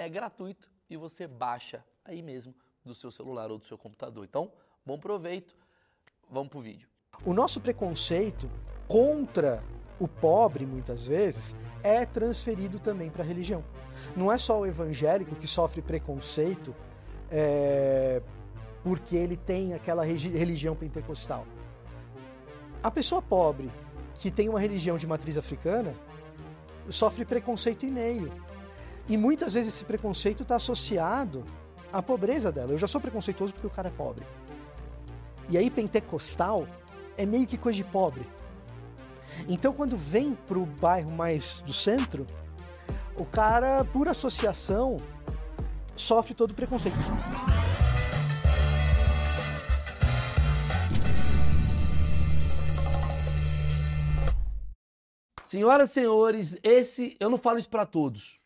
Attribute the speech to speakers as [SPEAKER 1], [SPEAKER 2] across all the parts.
[SPEAKER 1] é gratuito e você baixa aí mesmo do seu celular ou do seu computador. Então, bom proveito. Vamos pro vídeo.
[SPEAKER 2] O nosso preconceito contra o pobre, muitas vezes, é transferido também para a religião. Não é só o evangélico que sofre preconceito é, porque ele tem aquela religião pentecostal. A pessoa pobre que tem uma religião de matriz africana sofre preconceito e meio. E muitas vezes esse preconceito está associado à pobreza dela. Eu já sou preconceituoso porque o cara é pobre. E aí, pentecostal é meio que coisa de pobre. Então, quando vem para o bairro mais do centro, o cara, por associação, sofre todo o preconceito.
[SPEAKER 1] Senhoras e senhores, esse eu não falo isso para todos.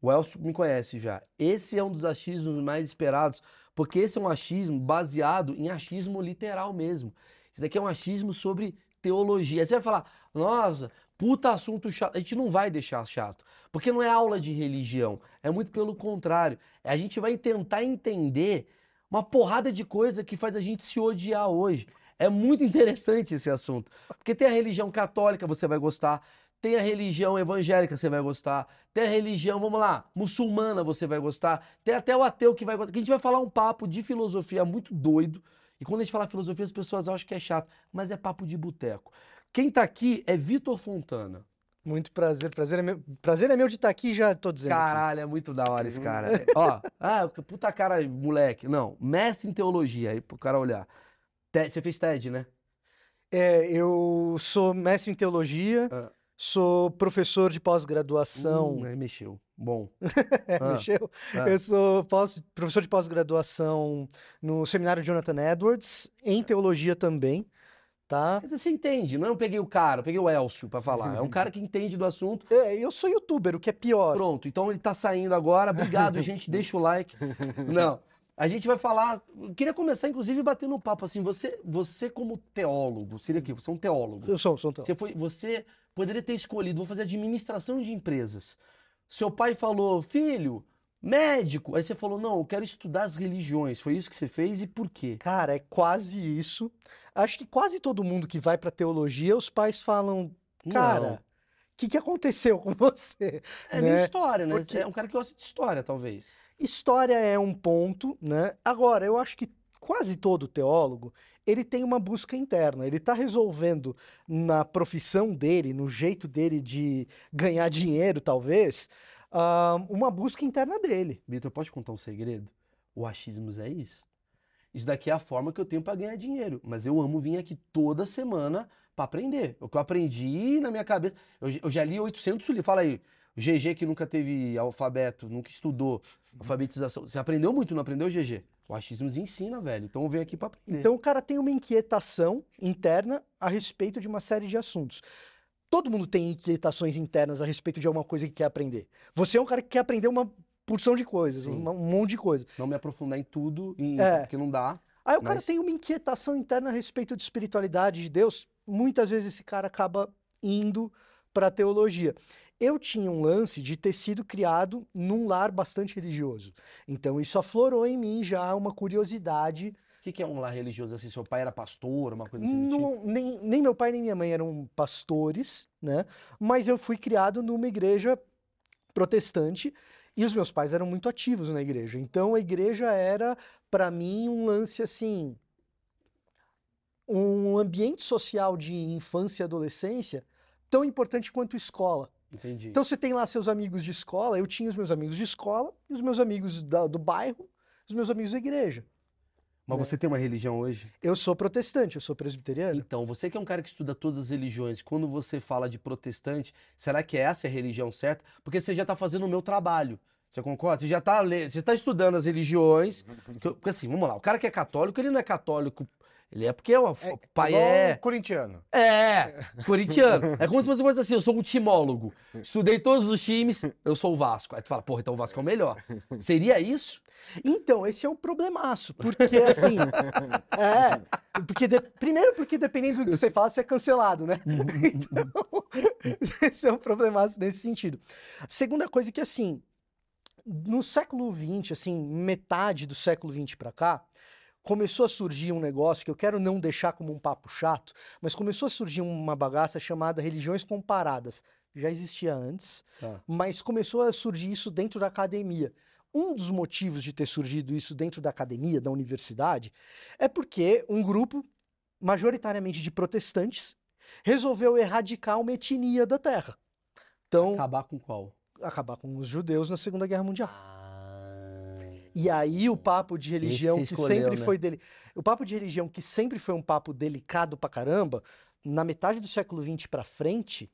[SPEAKER 1] O Elcio me conhece já. Esse é um dos achismos mais esperados, porque esse é um achismo baseado em achismo literal mesmo. Isso daqui é um achismo sobre teologia. Você vai falar, nossa, puta assunto chato. A gente não vai deixar chato, porque não é aula de religião. É muito pelo contrário. A gente vai tentar entender uma porrada de coisa que faz a gente se odiar hoje. É muito interessante esse assunto. Porque tem a religião católica, você vai gostar. Tem a religião evangélica, você vai gostar. Tem a religião, vamos lá, muçulmana, você vai gostar. Tem até o ateu que vai gostar. Que a gente vai falar um papo de filosofia muito doido. E quando a gente fala filosofia, as pessoas acham que é chato, mas é papo de boteco. Quem tá aqui é Vitor Fontana.
[SPEAKER 2] Muito prazer, prazer é meu, prazer é meu de estar tá aqui, já tô dizendo.
[SPEAKER 1] Caralho, aqui. é muito da hora esse cara. Ó, ah, puta cara, moleque. Não, mestre em teologia, aí pro cara olhar. Você fez TED, né?
[SPEAKER 2] É, eu sou mestre em teologia. Ah. Sou professor de pós-graduação.
[SPEAKER 1] Hum, aí mexeu. Bom.
[SPEAKER 2] é, ah, mexeu. Ah. Eu sou pós, professor de pós-graduação no seminário Jonathan Edwards, em teologia também. Tá?
[SPEAKER 1] Você entende, não é eu peguei o cara, eu peguei o Elcio para falar. É um cara que entende do assunto.
[SPEAKER 2] É, eu sou youtuber, o que é pior.
[SPEAKER 1] Pronto, então ele tá saindo agora. Obrigado, gente. Deixa o like. Não. A gente vai falar. Queria começar, inclusive, batendo um papo assim. Você, você como teólogo, seria aqui, você é um teólogo.
[SPEAKER 2] Eu sou, sou um teólogo.
[SPEAKER 1] Você, foi, você poderia ter escolhido, vou fazer administração de empresas. Seu pai falou, filho, médico. Aí você falou, não, eu quero estudar as religiões. Foi isso que você fez e por quê?
[SPEAKER 2] Cara, é quase isso. Acho que quase todo mundo que vai para teologia, os pais falam, cara. o que, que aconteceu com você?
[SPEAKER 1] É né? minha história, né? Porque... É um cara que gosta de história, talvez.
[SPEAKER 2] História é um ponto, né? Agora, eu acho que quase todo teólogo, ele tem uma busca interna, ele está resolvendo na profissão dele, no jeito dele de ganhar dinheiro, talvez, uh, uma busca interna dele.
[SPEAKER 1] Vitor, pode contar um segredo? O achismo é isso. Isso daqui é a forma que eu tenho para ganhar dinheiro. Mas eu amo vir aqui toda semana para aprender. O que eu aprendi na minha cabeça. Eu, eu já li 800 livros. Fala aí, o GG que nunca teve alfabeto, nunca estudou alfabetização. Você aprendeu muito, não aprendeu, GG? O achismo ensina, velho. Então eu venho aqui para aprender.
[SPEAKER 2] Então o cara tem uma inquietação interna a respeito de uma série de assuntos. Todo mundo tem inquietações internas a respeito de alguma coisa que quer aprender. Você é um cara que quer aprender uma porção de coisas, um, um monte de coisa.
[SPEAKER 1] Não me aprofundar em tudo, em, é. porque não dá.
[SPEAKER 2] Aí o mas... cara tem uma inquietação interna a respeito de espiritualidade de Deus. Muitas vezes esse cara acaba indo para a teologia eu tinha um lance de ter sido criado num lar bastante religioso. Então isso aflorou em mim já uma curiosidade.
[SPEAKER 1] O que, que, é um lar religioso assim? Seu pai era pastor, uma coisa assim?
[SPEAKER 2] Não, tipo? nem, nem meu pai nem minha mãe eram pastores, né? Mas eu fui criado numa igreja protestante E os meus pais eram muito ativos na igreja. Então a igreja era, para mim, um lance assim. Um ambiente social de infância e adolescência tão importante quanto escola.
[SPEAKER 1] Entendi.
[SPEAKER 2] Então você tem lá seus amigos de escola, eu tinha os meus amigos de escola, e os meus amigos da- do bairro, os meus amigos da igreja.
[SPEAKER 1] Mas
[SPEAKER 2] né?
[SPEAKER 1] você tem uma religião hoje?
[SPEAKER 2] Eu sou protestante, eu sou presbiteriano.
[SPEAKER 1] Então, você que é um cara que estuda todas as religiões, quando você fala de protestante, será que essa é a religião certa? Porque você já está fazendo o meu trabalho. Você concorda? Você já está você tá estudando as religiões. eu- Porque assim, vamos lá, o cara que é católico, ele não é católico. Ele é porque o, o pai
[SPEAKER 3] igual
[SPEAKER 1] é.
[SPEAKER 3] um corintiano.
[SPEAKER 1] É, corintiano. É como se você fosse assim, eu sou um timólogo. Estudei todos os times, eu sou o Vasco. Aí tu fala, porra, então o Vasco é o melhor. Seria isso?
[SPEAKER 2] Então, esse é um problemaço, porque assim. é. Porque de- primeiro, porque dependendo do que você fala, você é cancelado, né? Então, esse é um problemaço nesse sentido. Segunda coisa é que, assim, no século XX, assim, metade do século XX para cá, começou a surgir um negócio que eu quero não deixar como um papo chato, mas começou a surgir uma bagaça chamada religiões comparadas. Já existia antes,
[SPEAKER 1] Tá.
[SPEAKER 2] mas começou a surgir isso dentro da academia. Um dos motivos de ter surgido isso dentro da academia, da universidade, é porque um grupo, majoritariamente de protestantes, resolveu erradicar uma etnia da Terra. Então,
[SPEAKER 1] Acabar com qual?
[SPEAKER 2] acabar com os judeus na Segunda Guerra Mundial.
[SPEAKER 1] Ah.
[SPEAKER 2] E aí o papo de religião que
[SPEAKER 1] escolheu,
[SPEAKER 2] sempre
[SPEAKER 1] né?
[SPEAKER 2] foi dele, o papo de religião que sempre foi um papo delicado pra caramba, na metade do século XX pra frente,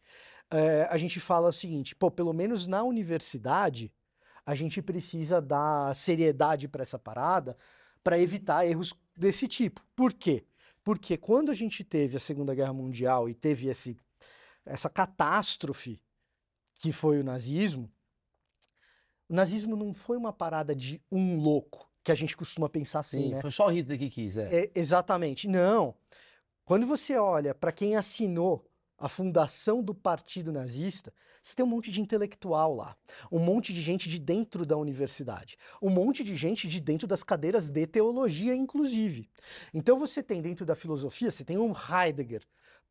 [SPEAKER 2] eh, a gente fala o seguinte, pô, pelo menos na universidade a gente precisa dar seriedade pra essa parada para evitar erros desse tipo. Por quê? Porque quando a gente teve a Segunda Guerra Mundial e teve esse, essa catástrofe que foi o nazismo, o nazismo não foi uma parada de um louco, que a gente costuma pensar assim,
[SPEAKER 1] Sim,
[SPEAKER 2] né?
[SPEAKER 1] foi só o Hitler que quis, é.
[SPEAKER 2] É, exatamente. Não. Quando você olha para quem assinou a fundação do partido nazista, você tem um monte de intelectual lá, um monte de gente de dentro da universidade, um monte de gente de dentro das cadeiras de teologia, inclusive. Então você tem dentro da filosofia, você tem um Heidegger.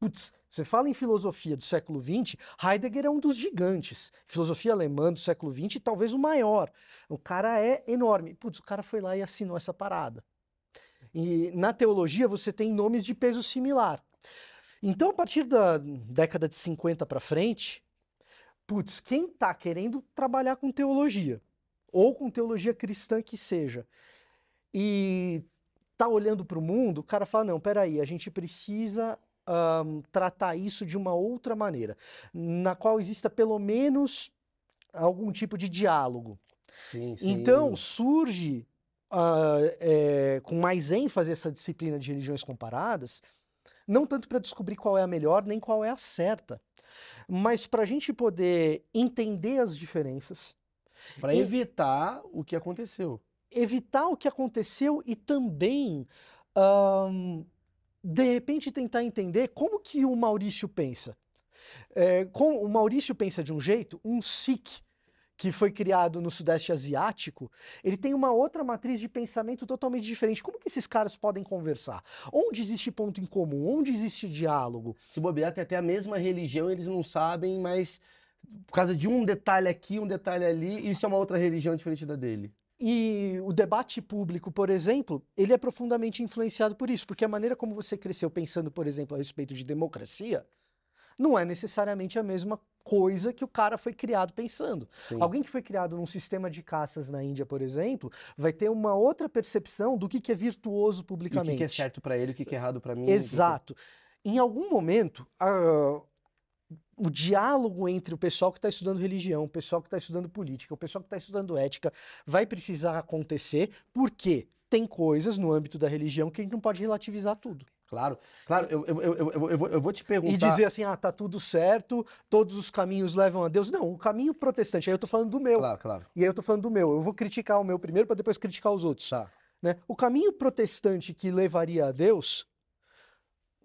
[SPEAKER 2] Putz, você fala em filosofia do século XX, Heidegger é um dos gigantes. Filosofia alemã do século XX, talvez o maior. O cara é enorme. Putz, o cara foi lá e assinou essa parada. E na teologia você tem nomes de peso similar. Então, a partir da década de 50 para frente, putz, quem está querendo trabalhar com teologia, ou com teologia cristã que seja, e tá olhando para o mundo, o cara fala: não, peraí, a gente precisa ahn, tratar isso de uma outra maneira, na qual exista pelo menos algum tipo de diálogo.
[SPEAKER 1] Sim, sim.
[SPEAKER 2] Então surge ah, é, com mais ênfase essa disciplina de religiões comparadas, não tanto para descobrir qual é a melhor nem qual é a certa, mas para a gente poder entender as diferenças,
[SPEAKER 1] Pra
[SPEAKER 2] e-
[SPEAKER 1] evitar o que aconteceu.
[SPEAKER 2] evitar o que aconteceu e também, ahn, de repente, tentar entender como que o Maurício pensa. É, o Maurício pensa de um jeito, um Sikh, que foi criado no Sudeste Asiático, ele tem uma outra matriz de pensamento totalmente diferente. Como que esses caras podem conversar? Onde existe ponto em comum? Onde existe diálogo?
[SPEAKER 1] Se bobear, tem até a mesma religião, eles não sabem, mas por causa de um detalhe aqui, um detalhe ali, isso é uma outra religião diferente da dele.
[SPEAKER 2] E o debate público, por exemplo, ele é profundamente influenciado por isso, porque a maneira como você cresceu pensando, por exemplo, a respeito de democracia, não é necessariamente a mesma coisa que o cara foi criado pensando.
[SPEAKER 1] Sim.
[SPEAKER 2] Alguém que foi criado num sistema de caças na Índia, por exemplo, vai ter uma outra percepção do que, que é virtuoso
[SPEAKER 1] E o
[SPEAKER 2] publicamente.
[SPEAKER 1] que, que é certo pra ele, o que, que é errado pra mim. o que que-
[SPEAKER 2] Exato. Em algum momento, a- o diálogo entre o pessoal que está estudando religião, o pessoal que está estudando política, o pessoal que está estudando ética, vai precisar acontecer, porque tem coisas no âmbito da religião que a gente não pode relativizar tudo.
[SPEAKER 1] Claro, claro, eu, eu, eu, eu, vou, eu vou te perguntar.
[SPEAKER 2] E dizer assim, ah, tá tudo certo, todos os caminhos levam a Deus. Não, o caminho protestante, aí eu tô falando do meu.
[SPEAKER 1] Claro, claro.
[SPEAKER 2] E aí eu tô falando do meu. Eu vou criticar o meu primeiro para depois criticar os outros.
[SPEAKER 1] Tá.
[SPEAKER 2] né? O caminho protestante que levaria a Deus,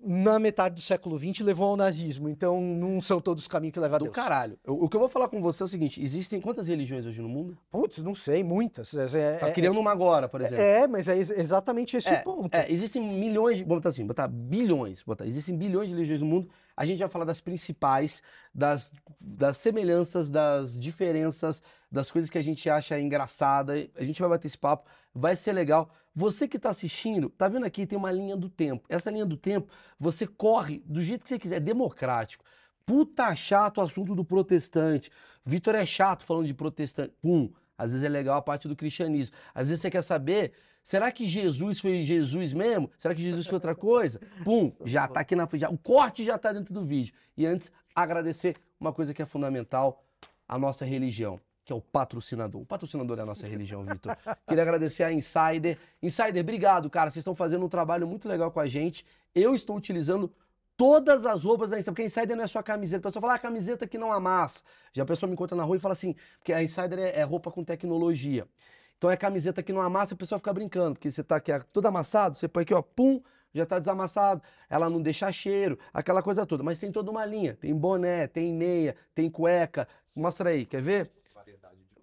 [SPEAKER 2] na metade do século XX levou ao nazismo. Então não são todos os caminhos que levam a
[SPEAKER 1] Do
[SPEAKER 2] Deus.
[SPEAKER 1] caralho. Eu- o que eu vou falar com você é o seguinte: existem quantas religiões hoje no mundo?
[SPEAKER 2] Putz, não sei, muitas. É,
[SPEAKER 1] Tá
[SPEAKER 2] é-
[SPEAKER 1] criando uma agora, por exemplo.
[SPEAKER 2] é, mas é ex- exatamente esse o ponto.
[SPEAKER 1] É, existem milhões, de- vamos botar assim, botar bilhões, botar, existem bilhões de religiões no mundo. A gente vai falar das principais, das, das semelhanças, das diferenças, das coisas que a gente acha engraçada. A gente vai bater esse papo, vai ser legal. Você que está assistindo, tá vendo aqui, tem uma linha do tempo. Essa linha do tempo, você corre do jeito que você quiser, é democrático. Puta chato o assunto do protestante. Vitor é chato falando de protestante. Pum. Às vezes é legal a parte do cristianismo. Às vezes você quer saber, será que Jesus foi Jesus mesmo? Será que Jesus foi outra coisa? Pum, já tá aqui na frente. já- o corte já tá dentro do vídeo. E antes, agradecer uma coisa que é fundamental, a nossa religião, que é o patrocinador. O patrocinador é a nossa religião, Vitor. Queria agradecer a Insider. Insider, obrigado, cara. Vocês estão fazendo um trabalho muito legal com a gente. Eu estou utilizando todas as roupas da Insider, porque a Insider não é só camiseta. A pessoa fala, ah, camiseta que não amassa. Já a pessoa me encontra na rua e fala assim, porque a Insider é, é roupa com tecnologia. Então é camiseta que não amassa, a pessoa fica brincando, porque você tá aqui ó, todo amassado, você põe aqui, ó, pum, já tá desamassado. Ela não deixa cheiro, aquela coisa toda. Mas tem toda uma linha. Tem boné, tem meia, tem cueca. Mostra aí, quer ver?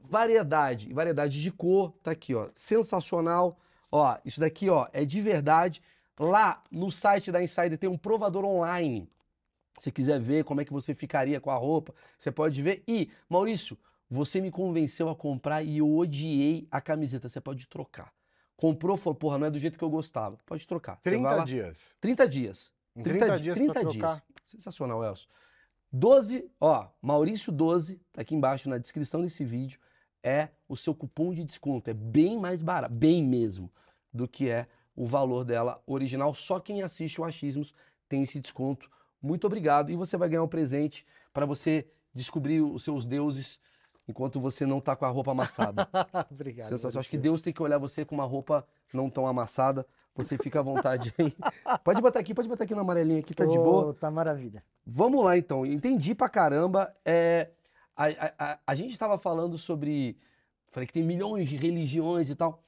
[SPEAKER 1] Variedade, variedade de cor, tá aqui, ó, sensacional. Ó, isso daqui, ó, é de verdade. Lá no site da Insider tem um provador online. Se quiser ver como é que você ficaria com a roupa, você pode ver. E, Maurício, você me convenceu a comprar e eu odiei a camiseta. Você pode trocar. Comprou, falou, porra, não é do jeito que eu gostava. Pode trocar. Você vai
[SPEAKER 3] 30
[SPEAKER 1] lá-
[SPEAKER 3] dias.
[SPEAKER 1] 30 dias.
[SPEAKER 3] Em 30,
[SPEAKER 1] di-
[SPEAKER 3] dias
[SPEAKER 1] 30
[SPEAKER 3] pra
[SPEAKER 1] dias.
[SPEAKER 3] trocar.
[SPEAKER 1] Sensacional, Elcio. 12, ó, Maurício 12, tá aqui embaixo na descrição desse vídeo, é o seu cupom de desconto. É bem mais barato, bem mesmo, do que é o valor dela original. Só quem assiste o Achismos tem esse desconto. Muito obrigado. E você vai ganhar um presente para você descobrir os seus deuses enquanto você não tá com a roupa amassada.
[SPEAKER 2] Obrigado.
[SPEAKER 1] Sensacional. Acho que. Deus tem que olhar você com uma roupa não tão amassada. Você fica à vontade aí. Pode botar aqui, pode botar aqui no amarelinho aqui, tá de
[SPEAKER 2] Ô,
[SPEAKER 1] boa.
[SPEAKER 2] Tá maravilha.
[SPEAKER 1] Vamos lá então. Entendi pra caramba. É, a, a, a, a gente tava falando sobre. Falei que tem milhões de religiões e tal.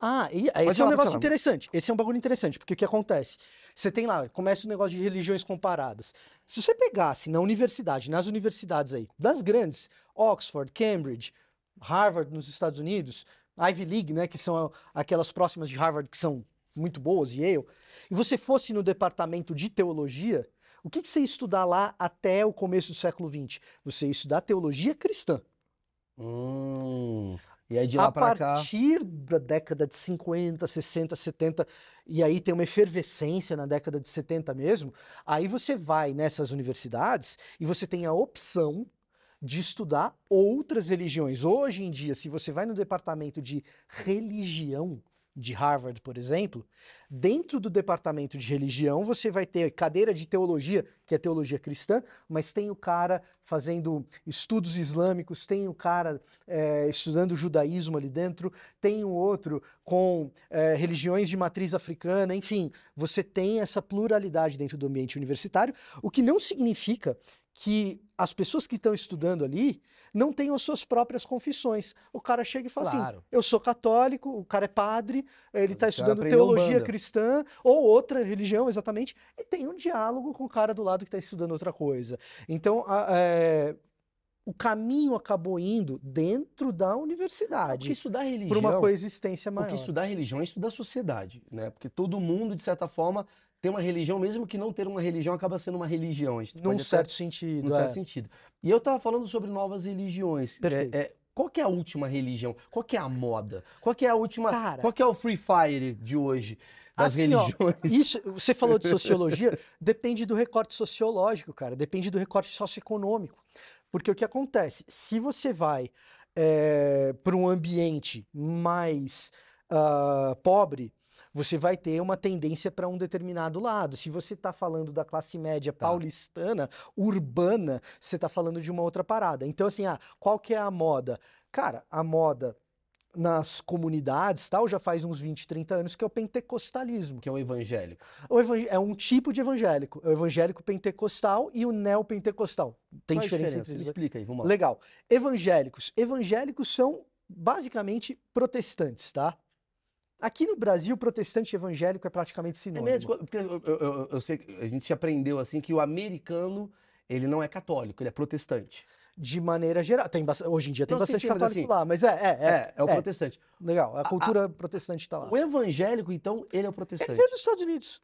[SPEAKER 2] Ah, e esse é um negócio
[SPEAKER 1] falar.
[SPEAKER 2] interessante. Esse é um bagulho interessante, porque o que acontece? Você tem lá, começa o negócio de religiões comparadas. Se você pegasse na universidade, nas universidades aí, das grandes, Oxford, Cambridge, Harvard nos Estados Unidos, Ivy League, né, que são aquelas próximas de Harvard que são muito boas, e Yale, e você fosse no departamento de teologia, o que, que você ia estudar lá até o começo do século XX? Você ia estudar teologia cristã.
[SPEAKER 1] Hum, e aí de lá
[SPEAKER 2] a
[SPEAKER 1] pra cá.
[SPEAKER 2] partir da década de 50, 60, 70, e aí tem uma efervescência na década de 70 mesmo, aí você vai nessas universidades e você tem a opção de estudar outras religiões. Hoje em dia, se você vai no departamento de religião de Harvard, por exemplo, dentro do departamento de religião você vai ter cadeira de teologia, que é teologia cristã, mas tem o cara fazendo estudos islâmicos, tem o cara eh, estudando judaísmo ali dentro, tem o outro com eh, religiões de matriz africana, enfim, você tem essa pluralidade dentro do ambiente universitário, o que não significa que as pessoas que estão estudando ali não tenham as suas próprias confissões. O cara chega e fala assim:
[SPEAKER 1] Claro.
[SPEAKER 2] eu sou católico, o cara é padre, ele está estudando teologia
[SPEAKER 1] Umbanda.
[SPEAKER 2] cristã ou outra religião, exatamente, e tem um diálogo com o cara do lado que está estudando outra coisa. Então, a- é, o caminho acabou indo dentro da
[SPEAKER 1] Porque
[SPEAKER 2] universidade
[SPEAKER 1] religião.
[SPEAKER 2] uma coexistência maior.
[SPEAKER 1] Porque estudar religião é estudar sociedade, né? Porque todo mundo, de certa forma, tem uma religião, mesmo que não ter uma religião, acaba sendo uma religião.
[SPEAKER 2] Num
[SPEAKER 1] até-
[SPEAKER 2] certo sentido.
[SPEAKER 1] num certo
[SPEAKER 2] é.
[SPEAKER 1] sentido. E eu tava falando sobre novas religiões. É-
[SPEAKER 2] Perfeito.
[SPEAKER 1] é, qual que é a última religião? Qual que é a moda? Qual que é a última.
[SPEAKER 2] Cara.
[SPEAKER 1] Qual que é o Free Fire de hoje? Das
[SPEAKER 2] Assim, ó,
[SPEAKER 1] religiões?
[SPEAKER 2] Isso, você falou de sociologia, depende do recorte sociológico, cara, depende do recorte socioeconômico. Porque o que acontece? Se você vai para um ambiente mais ah, pobre, você vai ter uma tendência para um determinado lado. Se você está falando da classe média
[SPEAKER 1] Tá.
[SPEAKER 2] paulistana, urbana, você está falando de uma outra parada. Então, assim, ah, qual que é a moda? Cara, a moda nas comunidades, tal, já faz uns 20, 30 anos que é o pentecostalismo.
[SPEAKER 1] Que é o evangélico.
[SPEAKER 2] O evang- é um tipo de evangélico, é o evangélico pentecostal e o neopentecostal. Tem
[SPEAKER 1] Qual a
[SPEAKER 2] diferença, entre
[SPEAKER 1] explica aí, vamos lá.
[SPEAKER 2] Legal. Evangélicos. Evangélicos são basicamente protestantes, tá? Aqui no Brasil, protestante evangélico é praticamente
[SPEAKER 1] É
[SPEAKER 2] sinônimo.
[SPEAKER 1] mesmo, porque eu, eu- eu- sei, a gente aprendeu assim que o americano, ele não é católico, ele é protestante.
[SPEAKER 2] De maneira geral. Tem Hoje em dia tem
[SPEAKER 1] Não,
[SPEAKER 2] bastante
[SPEAKER 1] sim, mas
[SPEAKER 2] católico
[SPEAKER 1] assim,
[SPEAKER 2] lá, mas é, é, é.
[SPEAKER 1] É, é o
[SPEAKER 2] é.
[SPEAKER 1] protestante.
[SPEAKER 2] Legal, a
[SPEAKER 1] A-
[SPEAKER 2] cultura protestante está lá.
[SPEAKER 1] O evangélico, então, ele é o
[SPEAKER 2] Ele
[SPEAKER 1] protestante.
[SPEAKER 2] veio dos Estados Unidos.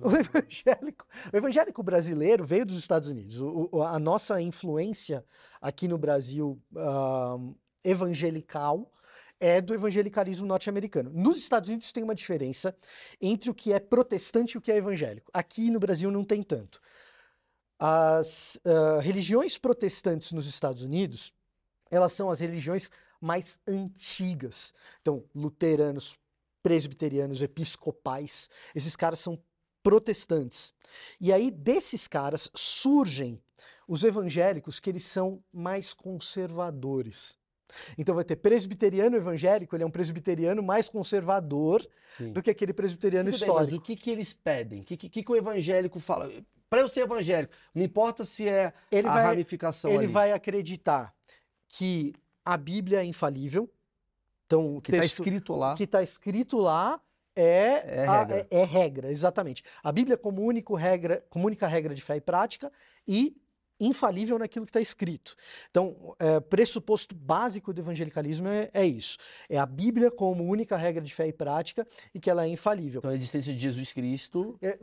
[SPEAKER 2] O evangélico, o evangélico brasileiro veio dos Estados Unidos. O- a nossa influência aqui no Brasil ah, evangelical é do evangelicalismo norte-americano. Nos Estados Unidos tem uma diferença entre o que é protestante e o que é evangélico. Aqui no Brasil não tem tanto. As ah, religiões protestantes nos Estados Unidos, elas são as religiões mais antigas. Então, luteranos, presbiterianos, episcopais, esses caras são protestantes. E aí, desses caras, surgem os evangélicos que eles são mais conservadores. Então vai ter presbiteriano evangélico, ele é um presbiteriano mais conservador
[SPEAKER 1] Sim.
[SPEAKER 2] do que aquele presbiteriano
[SPEAKER 1] Tudo bem, mas
[SPEAKER 2] histórico.
[SPEAKER 1] o que, que eles pedem? O que, que, que o evangélico fala? Para eu ser evangélico, não importa se é
[SPEAKER 2] Ele
[SPEAKER 1] a
[SPEAKER 2] vai,
[SPEAKER 1] ramificação
[SPEAKER 2] ele
[SPEAKER 1] ali.
[SPEAKER 2] vai acreditar que a Bíblia é infalível. Então, o
[SPEAKER 1] que está escrito lá.
[SPEAKER 2] que está escrito lá é,
[SPEAKER 1] É
[SPEAKER 2] a-
[SPEAKER 1] regra.
[SPEAKER 2] é- é regra, exatamente. A Bíblia como único regra, como única regra de fé e prática e infalível naquilo que está escrito. Então, é, pressuposto básico do evangelicalismo é, é isso. É a Bíblia como única regra de fé e prática e que ela é infalível.
[SPEAKER 1] Então, a existência de Jesus Cristo.
[SPEAKER 2] É,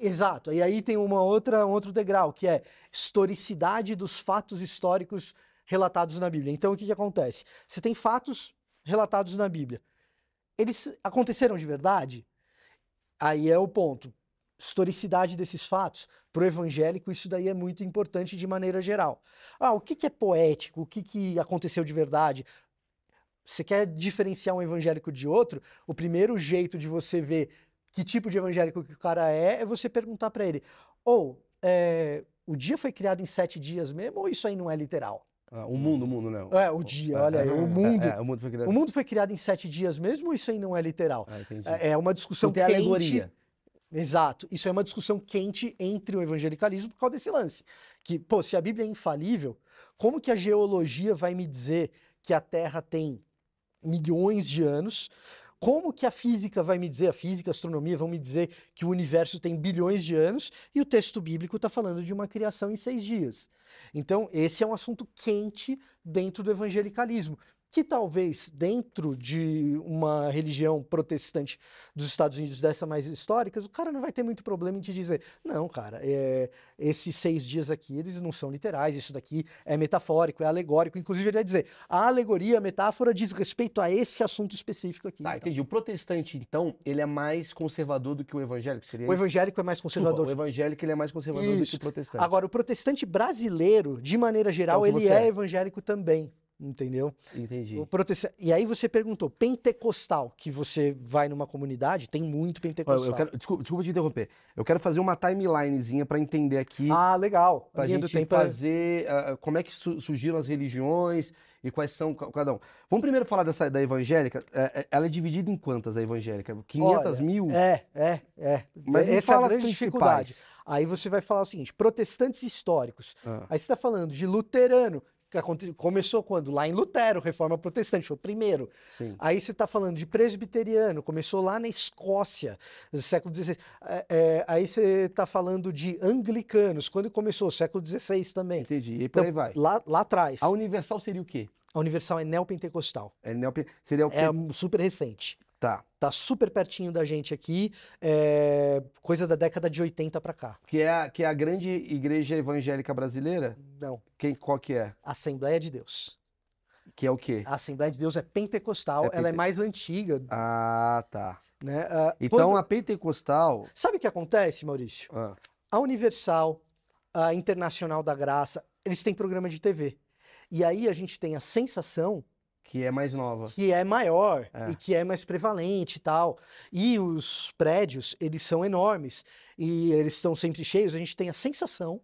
[SPEAKER 2] exato. E aí tem uma outra, um outro degrau, que é historicidade dos fatos históricos relatados na Bíblia. Então, o que, que acontece? Você tem fatos relatados na Bíblia. Eles aconteceram de verdade? Aí é o ponto. Historicidade desses fatos. Para o evangélico, isso daí é muito importante de maneira geral. Ah, o que, que é poético? O que, que aconteceu de verdade? Você quer diferenciar um evangélico de outro? O primeiro jeito de você ver que tipo de evangélico que o cara é, é você perguntar para ele: ou é, o dia foi criado em sete dias mesmo, ou isso aí não é literal?
[SPEAKER 1] ah, o mundo, o mundo, não.
[SPEAKER 2] É, o dia, olha aí, o mundo.
[SPEAKER 1] É, é, o mundo foi criado.
[SPEAKER 2] O mundo foi criado em sete dias mesmo, ou isso aí não é literal?
[SPEAKER 1] Ah.
[SPEAKER 2] É é uma discussão
[SPEAKER 1] Não tem
[SPEAKER 2] quente.
[SPEAKER 1] alegoria.
[SPEAKER 2] Exato. Isso é uma discussão quente entre o evangelicalismo por causa desse lance. Que, pô, se a Bíblia é infalível, como que a geologia vai me dizer que a Terra tem milhões de anos? Como que a física vai me dizer, a física, a astronomia vão me dizer que o universo tem bilhões de anos e o texto bíblico está falando de uma criação em seis dias? Então, esse é um assunto quente dentro do evangelicalismo, que talvez dentro de uma religião protestante dos Estados Unidos dessa mais históricas, o cara não vai ter muito problema em te dizer, não, cara, é, esses seis dias aqui, eles não são literais, isso daqui é metafórico, é alegórico. Inclusive, ele vai dizer, a alegoria, a metáfora diz respeito a esse assunto específico aqui.
[SPEAKER 1] Tá,
[SPEAKER 2] Então,
[SPEAKER 1] entendi. O protestante, então, ele é mais conservador do que o evangélico? Seria
[SPEAKER 2] O
[SPEAKER 1] isso?
[SPEAKER 2] evangélico é mais
[SPEAKER 1] Desculpa,
[SPEAKER 2] conservador.
[SPEAKER 1] o evangélico ele é mais conservador do que
[SPEAKER 2] Isso.
[SPEAKER 1] o protestante.
[SPEAKER 2] Agora, o protestante brasileiro, de maneira geral,
[SPEAKER 1] que
[SPEAKER 2] ele é
[SPEAKER 1] é.
[SPEAKER 2] evangélico também. Entendeu?
[SPEAKER 1] Entendi.
[SPEAKER 2] O protesta- E aí você perguntou, pentecostal, que você vai numa comunidade, tem muito pentecostal.
[SPEAKER 1] eu quero, desculpa, desculpa te interromper. Eu quero fazer uma timelinezinha para entender aqui,
[SPEAKER 2] Ah, legal.
[SPEAKER 1] pra
[SPEAKER 2] A linha do
[SPEAKER 1] gente
[SPEAKER 2] tempo é-
[SPEAKER 1] fazer ah, como é que su- surgiram as religiões e quais são ca- cada um. Vamos primeiro falar dessa da evangélica. É, é, ela é dividida em quantas a evangélica? 500
[SPEAKER 2] Olha,
[SPEAKER 1] mil?
[SPEAKER 2] É, é, é.
[SPEAKER 1] Mas
[SPEAKER 2] Essa é a grande dificuldade. Aí você vai falar o seguinte: protestantes históricos.
[SPEAKER 1] Ah,
[SPEAKER 2] Aí você está falando de luterano, começou quando? Lá em Lutero, reforma protestante, foi o primeiro.
[SPEAKER 1] sim.
[SPEAKER 2] Aí você está falando de presbiteriano, começou lá na Escócia, no século XVI. É, é, aí você está falando de anglicanos, quando começou? Século XVI também.
[SPEAKER 1] Entendi. E por
[SPEAKER 2] Então,
[SPEAKER 1] aí vai.
[SPEAKER 2] lá, lá atrás.
[SPEAKER 1] A universal seria o quê?
[SPEAKER 2] A Universal é neopentecostal.
[SPEAKER 1] É neope- Seria o quê?
[SPEAKER 2] É super recente.
[SPEAKER 1] Tá.
[SPEAKER 2] Tá super pertinho da gente aqui, é, coisa da década de 80 para cá.
[SPEAKER 1] Que é, a, que é a grande igreja evangélica brasileira?
[SPEAKER 2] Não,
[SPEAKER 1] Quem, qual que é?
[SPEAKER 2] Assembleia de Deus.
[SPEAKER 1] Que é o quê?
[SPEAKER 2] A Assembleia de Deus é pentecostal,
[SPEAKER 1] É
[SPEAKER 2] ela é
[SPEAKER 1] pente-
[SPEAKER 2] mais antiga,
[SPEAKER 1] Ah, tá.
[SPEAKER 2] né? Ah,
[SPEAKER 1] Então
[SPEAKER 2] quando-
[SPEAKER 1] a pentecostal.
[SPEAKER 2] Sabe o que acontece, Maurício?
[SPEAKER 1] ah,
[SPEAKER 2] A Universal, a Internacional da Graça, eles têm programa de TV. E aí a gente tem a sensação
[SPEAKER 1] que é mais nova.
[SPEAKER 2] que é maior
[SPEAKER 1] É.
[SPEAKER 2] e que é mais prevalente e tal. E os prédios, eles são enormes e eles estão sempre cheios. A gente tem a sensação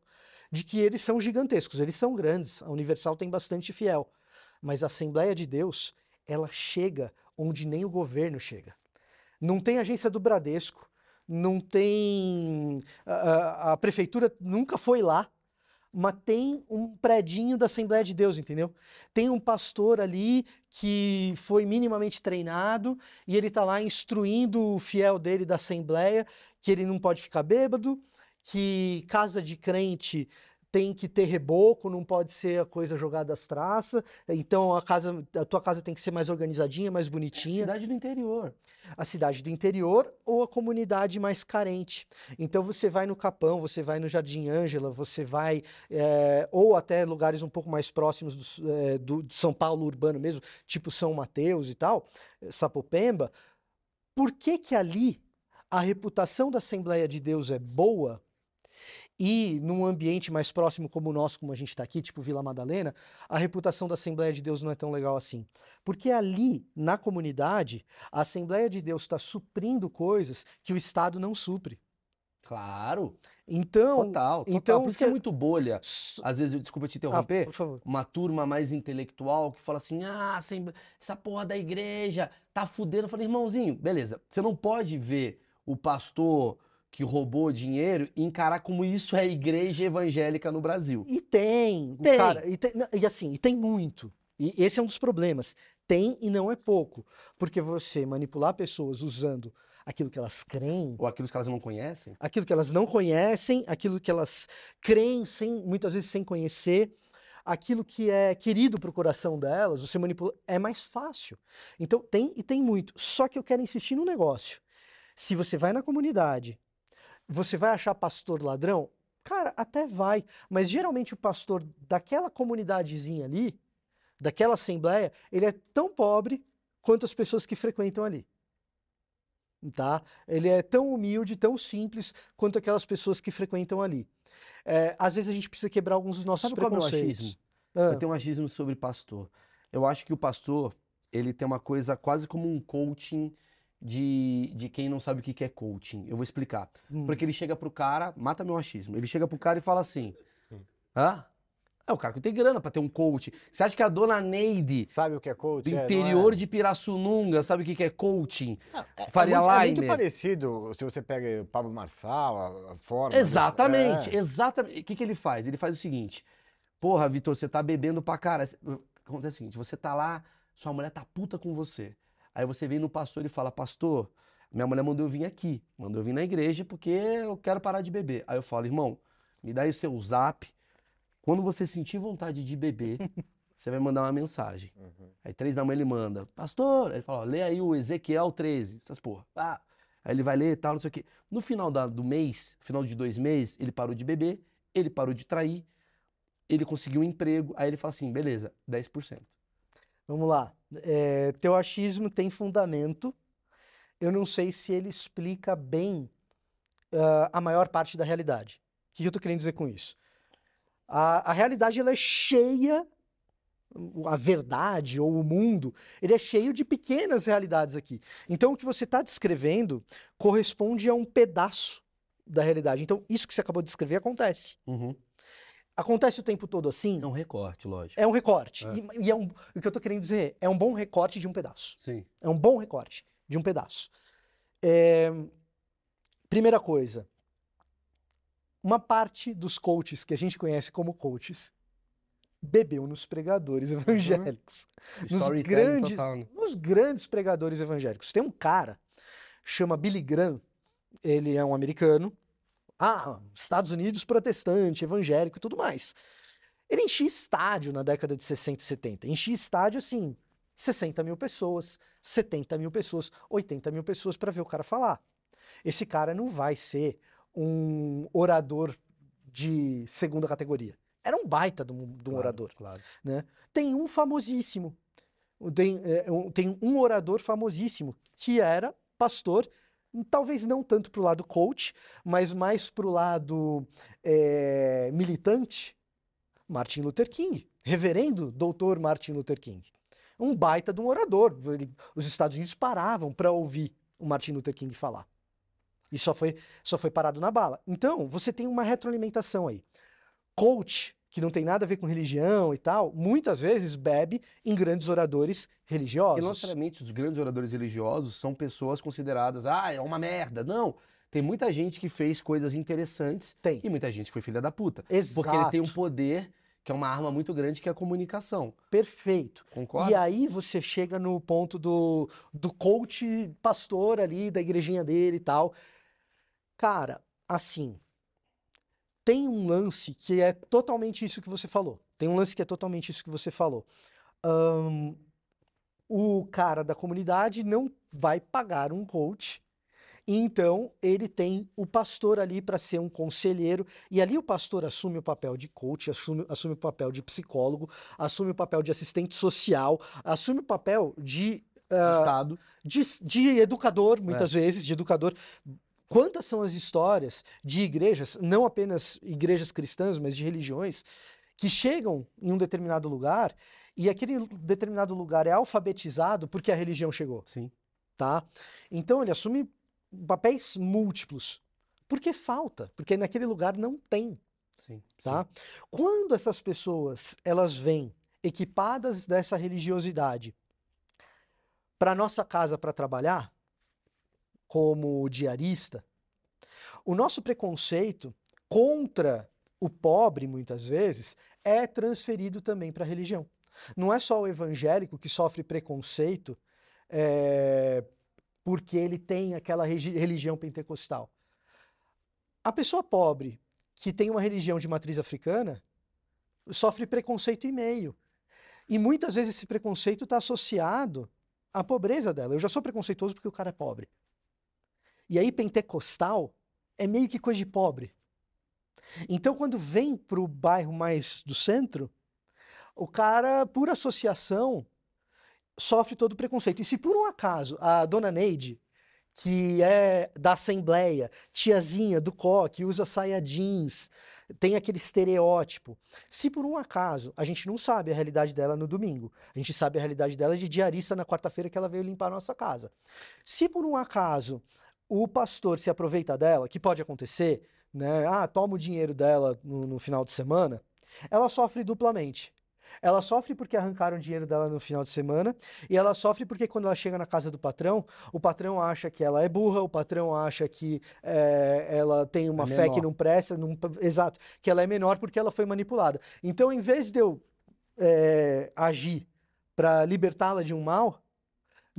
[SPEAKER 2] de que eles são gigantescos, eles são grandes. A Universal tem bastante fiel. Mas a Assembleia de Deus, ela chega onde nem o governo chega. Não tem agência do Bradesco, não tem. A, a- a prefeitura nunca foi lá. Mas tem um predinho da Assembleia de Deus, entendeu? Tem um pastor ali que foi minimamente treinado e ele está lá instruindo o fiel dele da Assembleia que ele não pode ficar bêbado, que casa de crente tem que ter reboco, não pode ser a coisa jogada às traças. Então a casa, a tua casa tem que ser mais organizadinha, mais bonitinha.
[SPEAKER 1] Cidade do interior.
[SPEAKER 2] A cidade do interior ou a comunidade mais carente. Então você vai no Capão, você vai no Jardim Ângela, você vai é, ou até lugares um pouco mais próximos do, é, do, de São Paulo urbano mesmo, tipo São Mateus e tal, Sapopemba. Por que que ali a reputação da Assembleia de Deus é boa? E num ambiente mais próximo como o nosso, como a gente está aqui, tipo Vila Madalena, a reputação da Assembleia de Deus não é tão legal assim. Porque ali, na comunidade, a Assembleia de Deus está suprindo coisas que o Estado não supre.
[SPEAKER 1] Claro.
[SPEAKER 2] Então,
[SPEAKER 1] total, total.
[SPEAKER 2] então
[SPEAKER 1] por isso que é muito bolha. Às vezes, desculpa te interromper,
[SPEAKER 2] ah, por favor.
[SPEAKER 1] uma turma mais intelectual que fala assim: ah, essa porra da igreja tá fudendo. Eu falei, irmãozinho, beleza, você não pode ver o pastor que roubou dinheiro e encarar como isso é igreja evangélica no Brasil.
[SPEAKER 2] E tem,
[SPEAKER 1] tem.
[SPEAKER 2] cara, e, tem, e assim, e tem muito. E esse é um dos problemas. Tem e não é pouco. Porque você manipular pessoas usando aquilo que elas creem.
[SPEAKER 1] Ou aquilo que elas não conhecem.
[SPEAKER 2] Aquilo que elas não conhecem, aquilo que elas creem, sem, muitas vezes sem conhecer. Aquilo que é querido para o coração delas, você manipula, é mais fácil. Então tem e tem muito. Só que eu quero insistir no negócio. Se você vai na comunidade você vai achar pastor ladrão? Cara, até vai. Mas geralmente o pastor daquela comunidadezinha ali, daquela assembleia, ele é tão pobre quanto as pessoas que frequentam ali. Tá? Ele é tão humilde, tão simples quanto aquelas pessoas que frequentam ali. É, às vezes a gente precisa quebrar alguns dos nossos
[SPEAKER 1] Sabe
[SPEAKER 2] preconceitos.
[SPEAKER 1] Qual é?
[SPEAKER 2] Ah.
[SPEAKER 1] Eu tenho um achismo sobre pastor. Eu acho que o pastor, ele tem uma coisa quase como um coaching de, de quem não sabe o que é coaching. Eu vou explicar. Hum. Porque ele chega pro cara, mata meu achismo, ele chega pro cara e fala assim: hum. hã? É o cara que tem grana pra ter um coach. Você acha que a dona Neide.
[SPEAKER 3] Sabe o que é coaching?
[SPEAKER 1] Do
[SPEAKER 3] é,
[SPEAKER 1] interior
[SPEAKER 3] é?
[SPEAKER 1] de Pirassununga, sabe o que é coaching?
[SPEAKER 3] Não, é,
[SPEAKER 1] Faria
[SPEAKER 3] é, muito,
[SPEAKER 1] é
[SPEAKER 3] muito parecido se você pega Pablo Marçal, a, a forma.
[SPEAKER 1] Exatamente, exatamente. O que, que ele faz? Ele faz o seguinte: Porra, Vitor, você tá bebendo pra cara. Acontece o seguinte: você tá lá, sua mulher tá puta com você. Aí você vem no pastor e fala, pastor, minha mulher mandou eu vir aqui, mandou eu vir na igreja porque eu quero parar de beber. Aí eu falo, irmão, me dá aí o seu zap. Quando você sentir vontade de beber, você vai mandar uma mensagem. Uhum. Aí três da manhã ele manda, pastor, aí ele fala, ó, lê aí o Ezequiel 13, essas porra. Ah. Aí ele vai ler e tal, não sei o quê. No final da, do mês, final de dois meses, ele parou de beber, ele parou de trair, ele conseguiu um emprego, aí ele fala assim, beleza, 10%.
[SPEAKER 2] Vamos lá. É, teu achismo tem fundamento. Eu não sei se ele explica bem uh, a maior parte da realidade. O que eu estou querendo dizer com isso? A, a realidade ela é cheia, a verdade ou o mundo, ele é cheio de pequenas realidades aqui. Então o que você está descrevendo corresponde a um pedaço da realidade. Então isso que você acabou de descrever acontece.
[SPEAKER 1] Uhum.
[SPEAKER 2] Acontece o tempo todo assim?
[SPEAKER 1] É um recorte, lógico.
[SPEAKER 2] É um recorte. É. E, e, é um, o que eu estou querendo dizer é um bom recorte de um pedaço.
[SPEAKER 1] Sim.
[SPEAKER 2] É um bom recorte de um pedaço. É, primeira coisa. Uma parte dos coaches que a gente conhece como coaches bebeu nos pregadores uhum. evangélicos. Uhum. Nos, grandes, total, né? nos grandes pregadores evangélicos. Tem um cara, chama Billy Graham, ele é um americano, ah, Estados Unidos protestante, evangélico e tudo mais. Ele enchia estádio na década de 60 e 70. Enchia estádio, assim, 60 mil pessoas, 70 mil pessoas, 80 mil pessoas para ver o cara falar. Esse cara não vai ser um orador de segunda categoria. Era um baita de um, de um claro, orador.
[SPEAKER 1] Claro.
[SPEAKER 2] Né? Tem um famosíssimo, tem, é, tem um orador famosíssimo que era pastor talvez não tanto para o lado coach, mas mais para o lado é, militante, Martin Luther King, reverendo doutor Martin Luther King. Um baita de um orador. Os Estados Unidos paravam para ouvir o Martin Luther King falar. E só foi, só foi parado na bala. Então, você tem uma retroalimentação aí. Coach que não tem nada a ver com religião e tal, muitas vezes bebe em grandes oradores religiosos.
[SPEAKER 1] E não necessariamente os grandes oradores religiosos são pessoas consideradas, ah, é uma merda. Não. Tem muita gente que fez coisas interessantes
[SPEAKER 2] Tem.
[SPEAKER 1] e muita gente que foi filha da puta.
[SPEAKER 2] Exato.
[SPEAKER 1] Porque ele tem um poder que é uma arma muito grande, que é a comunicação.
[SPEAKER 2] Perfeito.
[SPEAKER 1] Concorda?
[SPEAKER 2] E aí você chega no ponto do, do coach pastor ali, da igrejinha dele e tal. Cara, assim, tem um lance que é totalmente isso que você falou. Tem um lance que é totalmente isso que você falou. Ahn, o cara da comunidade não vai pagar um coach, então ele tem o pastor ali para ser um conselheiro, e ali o pastor assume o papel de coach, assume, assume o papel de psicólogo, assume o papel de assistente social, assume o papel de, ah,
[SPEAKER 1] Estado.
[SPEAKER 2] de, de educador, muitas vezes, de educador. Quantas são as histórias de igrejas, não apenas igrejas cristãs, mas de religiões, que chegam em um determinado lugar e aquele determinado lugar é alfabetizado porque a religião chegou,
[SPEAKER 1] Sim.
[SPEAKER 2] tá? Então ele assume papéis múltiplos. Porque falta, porque naquele lugar não tem,
[SPEAKER 1] Sim.
[SPEAKER 2] tá? Quando essas pessoas elas vêm equipadas dessa religiosidade para nossa casa para trabalhar, como diarista, o nosso preconceito contra o pobre, muitas vezes, é transferido também para a religião. Não é só o evangélico que sofre preconceito eh, porque ele tem aquela religião pentecostal. A pessoa pobre que tem uma religião de matriz africana sofre preconceito e meio. E muitas vezes esse preconceito está associado à pobreza dela. Eu já sou preconceituoso porque o cara é pobre. E aí, pentecostal é meio que coisa de pobre. Então, quando vem para o bairro mais do centro, o cara, por associação, sofre todo o preconceito. E se por um acaso a dona Neide, que é da Assembleia, tiazinha do coque, usa saia jeans, tem aquele estereótipo. Se por um acaso a gente não sabe a realidade dela no domingo, a gente sabe a realidade dela de diarista na quarta-feira que ela veio limpar a nossa casa. Se por um acaso o pastor se aproveita dela, que pode acontecer, né? Ah, toma o dinheiro dela no, no final de semana, ela sofre duplamente. Ela sofre porque arrancaram o dinheiro dela no final de semana, e ela sofre porque quando ela chega na casa do patrão, o patrão acha que ela é burra, o patrão acha que eh, ela tem uma
[SPEAKER 1] É
[SPEAKER 2] fé que não presta, não- exato, que ela é menor porque ela foi manipulada. Então, em vez de eu eh, agir para libertá-la de um mal,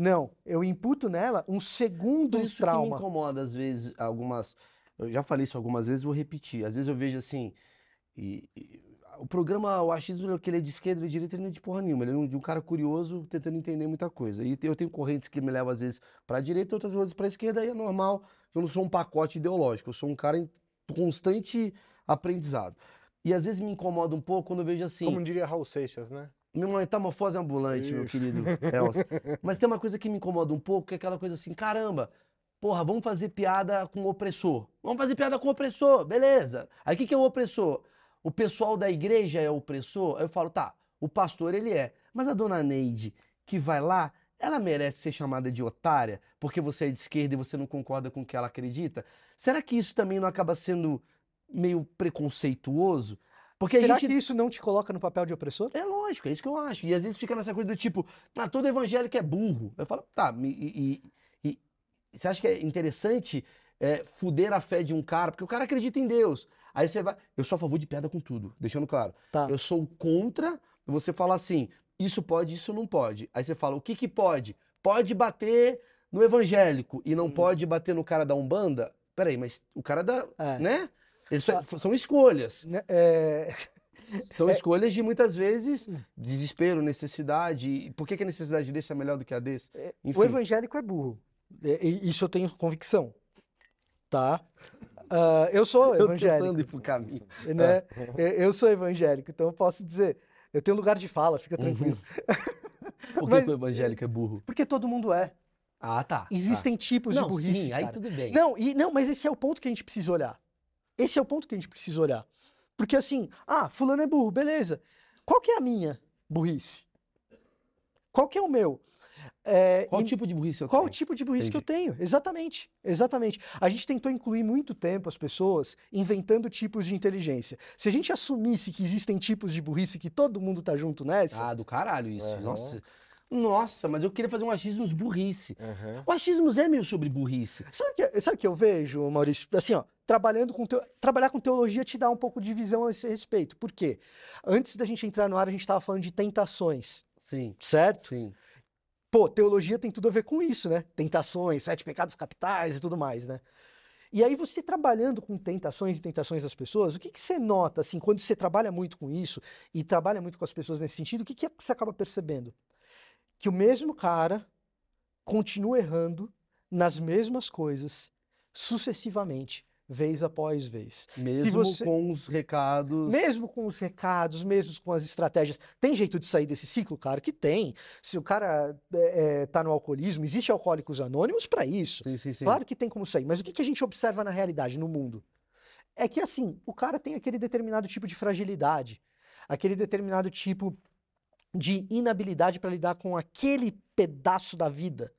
[SPEAKER 2] não, eu imputo nela um segundo
[SPEAKER 1] Por isso que me
[SPEAKER 2] trauma.
[SPEAKER 1] incomoda, às vezes, algumas. Eu já falei isso algumas vezes, vou repetir. Às vezes eu vejo assim. e- e o programa, o achismo, que ele é de esquerda e de direita, ele não é de porra nenhuma. Ele é um- de um cara curioso tentando entender muita coisa. E eu tenho correntes que me levam, às vezes, para a direita, outras vezes para a esquerda, e é normal. Eu não sou um pacote ideológico, eu sou um cara em constante aprendizado. E às vezes me incomoda um pouco quando eu vejo assim.
[SPEAKER 3] Como diria Raul Seixas, né?
[SPEAKER 1] Minha metamorfose ambulante, meu querido Elcio. Mas tem uma coisa que me incomoda um pouco, que é aquela coisa assim, caramba, porra, vamos fazer piada com o opressor. Vamos fazer piada com o opressor, beleza. Aí o que, que é o opressor? O pessoal da igreja é opressor? Aí eu falo, tá, o pastor ele é. Mas a dona Neide, que vai lá, ela merece ser chamada de otária porque você é de esquerda e você não concorda com o que ela acredita? Será que isso também não acaba sendo meio preconceituoso? Porque
[SPEAKER 2] Será
[SPEAKER 1] gente
[SPEAKER 2] que isso não te coloca no papel de opressor?
[SPEAKER 1] é lógico, é isso que eu acho. E às vezes fica nessa coisa do tipo, ah, todo evangélico é burro. Eu falo, tá, e, e- e- e você acha que é interessante é, fuder a fé de um cara? Porque o cara acredita em Deus. Aí você vai. Eu sou a favor de piada com tudo, deixando claro.
[SPEAKER 2] Tá.
[SPEAKER 1] Eu sou contra você falar assim, isso pode, isso não pode. Aí você fala, o que que pode? Pode bater no evangélico e não
[SPEAKER 2] Hum.
[SPEAKER 1] pode bater no cara da Umbanda? Peraí, mas o cara da.
[SPEAKER 2] É.
[SPEAKER 1] Né? Eles
[SPEAKER 2] Ah.
[SPEAKER 1] são escolhas.
[SPEAKER 2] Né, é,
[SPEAKER 1] São escolhas de muitas vezes
[SPEAKER 2] Hum.
[SPEAKER 1] desespero, necessidade. Por que, que a necessidade desse é melhor do que a desse?
[SPEAKER 2] o
[SPEAKER 1] Enfim,
[SPEAKER 2] evangélico é burro. E- Isso eu tenho convicção. Tá? Ah, eu sou
[SPEAKER 1] eu
[SPEAKER 2] evangélico.
[SPEAKER 1] tentando ir pro caminho.
[SPEAKER 2] né? Eu, eu sou evangélico, então eu posso dizer. Eu tenho lugar de fala, fica tranquilo.
[SPEAKER 1] Por que, o evangélico é burro?
[SPEAKER 2] Porque todo mundo é.
[SPEAKER 1] Ah, tá.
[SPEAKER 2] Existem tipos
[SPEAKER 1] Não,
[SPEAKER 2] de burrice.
[SPEAKER 1] sim, aí
[SPEAKER 2] cara.
[SPEAKER 1] tudo bem.
[SPEAKER 2] Não, e, não, mas esse é o ponto que a gente precisa olhar. Esse é o ponto que a gente precisa olhar. Porque assim, ah, fulano é burro, beleza. Qual que é a minha burrice? Qual que é o meu? É,
[SPEAKER 1] Qual
[SPEAKER 2] e-
[SPEAKER 1] tipo de burrice eu
[SPEAKER 2] qual o
[SPEAKER 1] tenho?
[SPEAKER 2] tipo de burrice que eu tenho? Exatamente, exatamente. A gente tentou incluir muito tempo as pessoas inventando tipos de inteligência. Se a gente assumisse que existem tipos de burrice que todo mundo tá junto nessa,
[SPEAKER 1] Ah, do caralho isso.
[SPEAKER 3] Aham.
[SPEAKER 1] Nossa. Nossa, mas eu queria fazer um achismos burrice.
[SPEAKER 3] Aham.
[SPEAKER 1] O achismos é meio sobre burrice.
[SPEAKER 2] Sabe o que, sabe o que eu vejo, Maurício? Assim, ó, trabalhando com teo- trabalhar com teologia te dá um pouco de visão a esse respeito. Por quê? Antes da gente entrar no ar, a gente estava falando de tentações,
[SPEAKER 1] Sim,
[SPEAKER 2] certo?
[SPEAKER 1] sim.
[SPEAKER 2] Pô, teologia tem tudo a ver com isso, né? Tentações, sete pecados capitais e tudo mais, né? E aí você trabalhando com tentações e tentações das pessoas, o que que você nota, assim, quando você trabalha muito com isso e trabalha muito com as pessoas nesse sentido, o que que é que você acaba percebendo? Que o mesmo cara continua errando nas mesmas coisas sucessivamente, vez após vez.
[SPEAKER 1] Mesmo
[SPEAKER 2] você-
[SPEAKER 1] com os recados.
[SPEAKER 2] Mesmo com os recados, mesmo com as estratégias. Tem jeito de sair desse ciclo? Claro que tem. Se o cara é, é, tá no alcoolismo, existe alcoólicos anônimos para isso.
[SPEAKER 1] Sim, sim, sim.
[SPEAKER 2] Claro que tem como sair. Mas o que, que a gente observa na realidade, no mundo? É que, assim, o cara tem aquele determinado tipo de fragilidade, aquele determinado tipo de inabilidade para lidar com aquele pedaço da vida.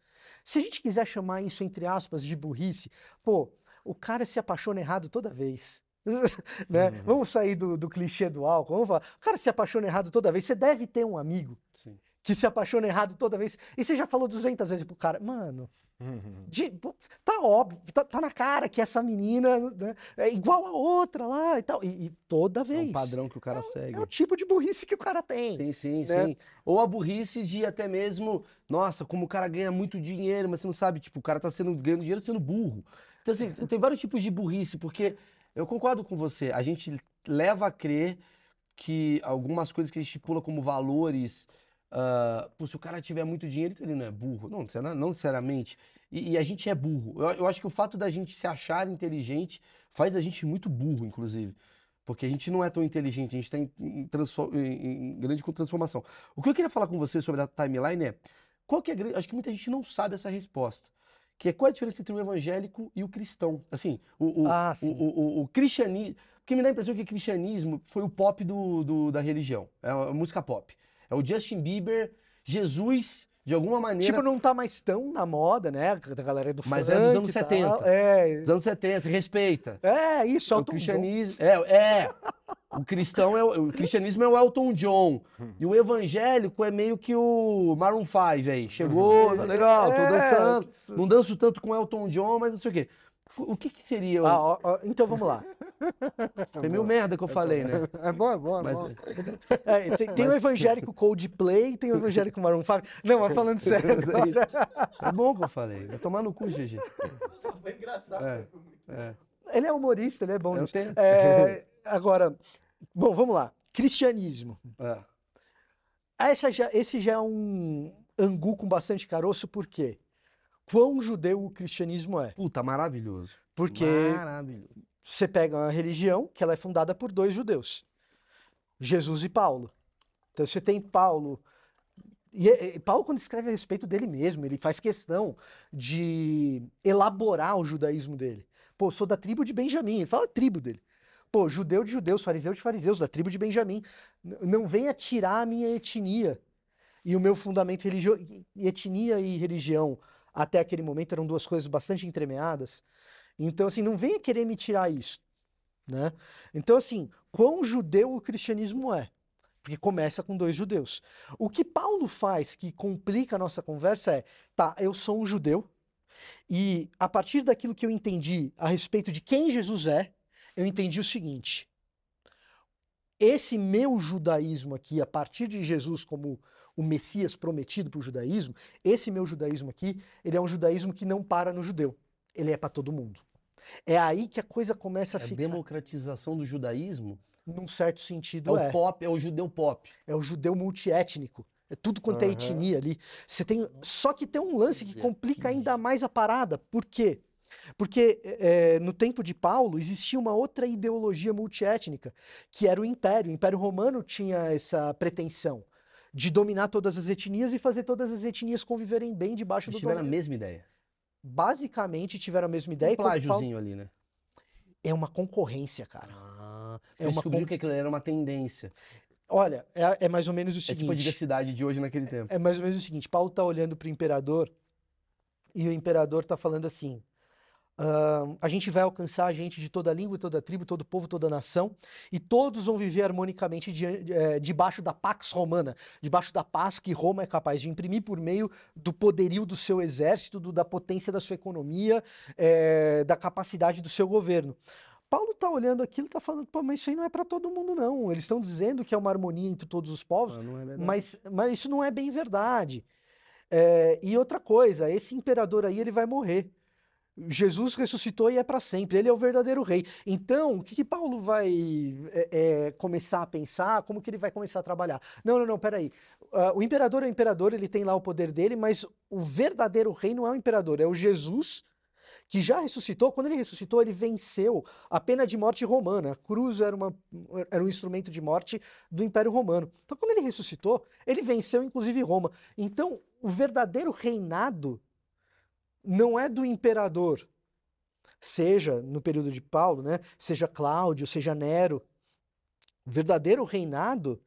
[SPEAKER 2] Se a gente quiser chamar isso, entre aspas, de burrice, pô, o cara se apaixona errado toda vez. né?
[SPEAKER 1] Uhum.
[SPEAKER 2] Vamos sair do, do clichê do álcool. Vamos falar. O cara se apaixona errado toda vez. Você deve ter um amigo
[SPEAKER 1] Sim.
[SPEAKER 2] que se apaixona errado toda vez. E você já falou 200 vezes pro cara, mano,
[SPEAKER 3] Uhum.
[SPEAKER 2] de- tá óbvio, tá, tá na cara que essa menina né, é igual a outra lá e tal. E, e toda
[SPEAKER 1] É
[SPEAKER 2] vez.
[SPEAKER 1] um padrão que o cara segue.
[SPEAKER 2] É o tipo de burrice que o cara tem.
[SPEAKER 1] Sim, sim,
[SPEAKER 2] né?
[SPEAKER 1] sim. Ou a burrice de até mesmo, nossa, como o cara ganha muito dinheiro, mas você não sabe, tipo, o cara tá sendo, ganhando dinheiro sendo burro. Então, assim, tem vários tipos de burrice, porque eu concordo com você, a gente leva a crer que algumas coisas que a gente estipula como valores, pô, se o cara tiver muito dinheiro, então ele não é burro. Não, não necessariamente. E, e a gente é burro. Eu, eu acho que o fato da gente se achar inteligente faz a gente muito burro, inclusive. Porque a gente não é tão inteligente, a gente está em, em em- em grande transformação. O que eu queria falar com você sobre a timeline é, qual que é a grande... Acho que muita gente não sabe essa resposta. Que é qual é a diferença entre o evangélico e o cristão? Assim, o, o,
[SPEAKER 2] Ah,
[SPEAKER 1] o, o, cristianismo... Porque me dá a impressão que o cristianismo foi o pop do, do- da religião. É a música pop. É o Justin Bieber, Jesus, de alguma maneira...
[SPEAKER 2] Tipo, não tá mais tão na moda, né? Da galera do
[SPEAKER 1] Mas
[SPEAKER 2] funk
[SPEAKER 1] é dos anos
[SPEAKER 2] e tal.
[SPEAKER 1] 70.
[SPEAKER 2] É,
[SPEAKER 1] dos anos 70, se respeita.
[SPEAKER 2] é isso,
[SPEAKER 1] É o
[SPEAKER 2] Elton John.
[SPEAKER 1] cristianismo. É, é. O cristão é o, o cristianismo é o Elton John. E o evangélico é meio que o Maroon 5 aí. Chegou, tá legal, tô
[SPEAKER 2] É.
[SPEAKER 1] dançando. Não danço tanto com o Elton John, mas não sei o quê. O que que seria? o-
[SPEAKER 2] Ah, ó, ó, então vamos lá.
[SPEAKER 1] é meio merda que eu falei, né?
[SPEAKER 3] É bom, é bom, é
[SPEAKER 1] Mas,
[SPEAKER 3] bom.
[SPEAKER 2] É, tem, tem o evangélico Coldplay, tem o evangélico Maroon 5. Não, mas falando sério
[SPEAKER 1] Mas
[SPEAKER 2] agora.
[SPEAKER 1] é bom que eu falei. Vai tomar no cu, GG.
[SPEAKER 4] Foi engraçado.
[SPEAKER 1] É.
[SPEAKER 4] né? Muito-
[SPEAKER 1] É.
[SPEAKER 2] Ele é humorista, ele é bom
[SPEAKER 1] Eu tenho.
[SPEAKER 2] É, agora, bom, vamos lá. Cristianismo.
[SPEAKER 1] É.
[SPEAKER 2] Essa já- esse já é um angu com bastante caroço, por quê? Quão judeu o cristianismo é?
[SPEAKER 1] Puta, maravilhoso.
[SPEAKER 2] Porque
[SPEAKER 1] Maravilhoso.
[SPEAKER 2] você pega uma religião que ela é fundada por dois judeus, Jesus e Paulo. Então você tem Paulo. E, e Paulo, quando escreve a respeito dele mesmo, ele faz questão de elaborar o judaísmo dele. Pô, sou da tribo de Benjamim, ele fala a tribo dele. Pô, judeu de judeus, fariseu de fariseus, da tribo de Benjamim. Não venha tirar a minha etnia e o meu fundamento religioso. Etnia e religião, até aquele momento, eram duas coisas bastante entremeadas. Então, assim, não venha querer me tirar isso, né? Então, assim, quão judeu o cristianismo é? Porque começa com dois judeus. O que Paulo faz que complica a nossa conversa é, tá, eu sou um judeu e a partir daquilo que eu entendi a respeito de quem Jesus é, eu entendi o seguinte: esse meu judaísmo aqui, a partir de Jesus como o Messias prometido para o judaísmo, esse meu judaísmo aqui, ele é um judaísmo que não para no judeu, ele é para todo mundo. É aí que a coisa começa a
[SPEAKER 1] É a
[SPEAKER 2] ficar,
[SPEAKER 1] democratização do judaísmo
[SPEAKER 2] num certo
[SPEAKER 1] é
[SPEAKER 2] sentido,
[SPEAKER 1] o
[SPEAKER 2] é.
[SPEAKER 1] pop, é o judeu pop.
[SPEAKER 2] É o judeu multiétnico. É tudo quanto é
[SPEAKER 3] Aham.
[SPEAKER 2] etnia ali. Você tem. Só que tem um lance que complica ainda mais a parada. Por quê? Porque eh, no tempo de Paulo existia uma outra ideologia multiétnica, que era o Império. O Império Romano tinha essa pretensão de dominar todas as etnias e fazer todas as etnias conviverem bem debaixo
[SPEAKER 1] Eles
[SPEAKER 2] do
[SPEAKER 1] tiveram a
[SPEAKER 2] domínio.
[SPEAKER 1] mesma ideia.
[SPEAKER 2] Basicamente tiveram a mesma ideia.
[SPEAKER 1] Um
[SPEAKER 2] e
[SPEAKER 1] plágiozinho ali, né?
[SPEAKER 2] É uma concorrência, cara.
[SPEAKER 1] Ah,
[SPEAKER 2] É
[SPEAKER 1] é
[SPEAKER 2] uma
[SPEAKER 1] descobriu
[SPEAKER 2] con-
[SPEAKER 1] que aquilo era uma tendência.
[SPEAKER 2] Olha, é, é mais ou menos o
[SPEAKER 1] É tipo a
[SPEAKER 2] seguinte.
[SPEAKER 1] diversidade de hoje naquele tempo.
[SPEAKER 2] É mais ou menos o seguinte: Paulo está olhando para o imperador e o imperador está falando assim: ah, a gente vai alcançar a gente de toda língua, toda tribo, todo povo, toda nação, e todos vão viver harmonicamente di- eh, debaixo da Pax Romana, debaixo da paz que Roma é capaz de imprimir por meio do poderio do seu exército, do- da potência da sua economia, eh, da capacidade do seu governo. Paulo está olhando aquilo e está falando, pô, mas isso aí não é para todo mundo, não. Eles estão dizendo que é uma harmonia entre todos os povos,
[SPEAKER 1] Ah, é
[SPEAKER 2] mas, mas isso não é bem verdade. É, e outra coisa, esse imperador aí ele vai morrer. Jesus ressuscitou e é para sempre. Ele é o verdadeiro rei. Então, o que, que Paulo vai é, é, começar a pensar? Como que ele vai começar a trabalhar? Não, não, não, peraí. Ah, o imperador é o imperador, ele tem lá o poder dele, mas o verdadeiro rei não é o imperador, é o Jesus que já ressuscitou. Quando ele ressuscitou, ele venceu a pena de morte romana. A cruz era, uma, era um instrumento de morte do Império Romano. Então, quando ele ressuscitou, ele venceu inclusive Roma. Então, o verdadeiro reinado não é do imperador, seja no período de Paulo, né? Seja Cláudio, seja Nero. O verdadeiro reinado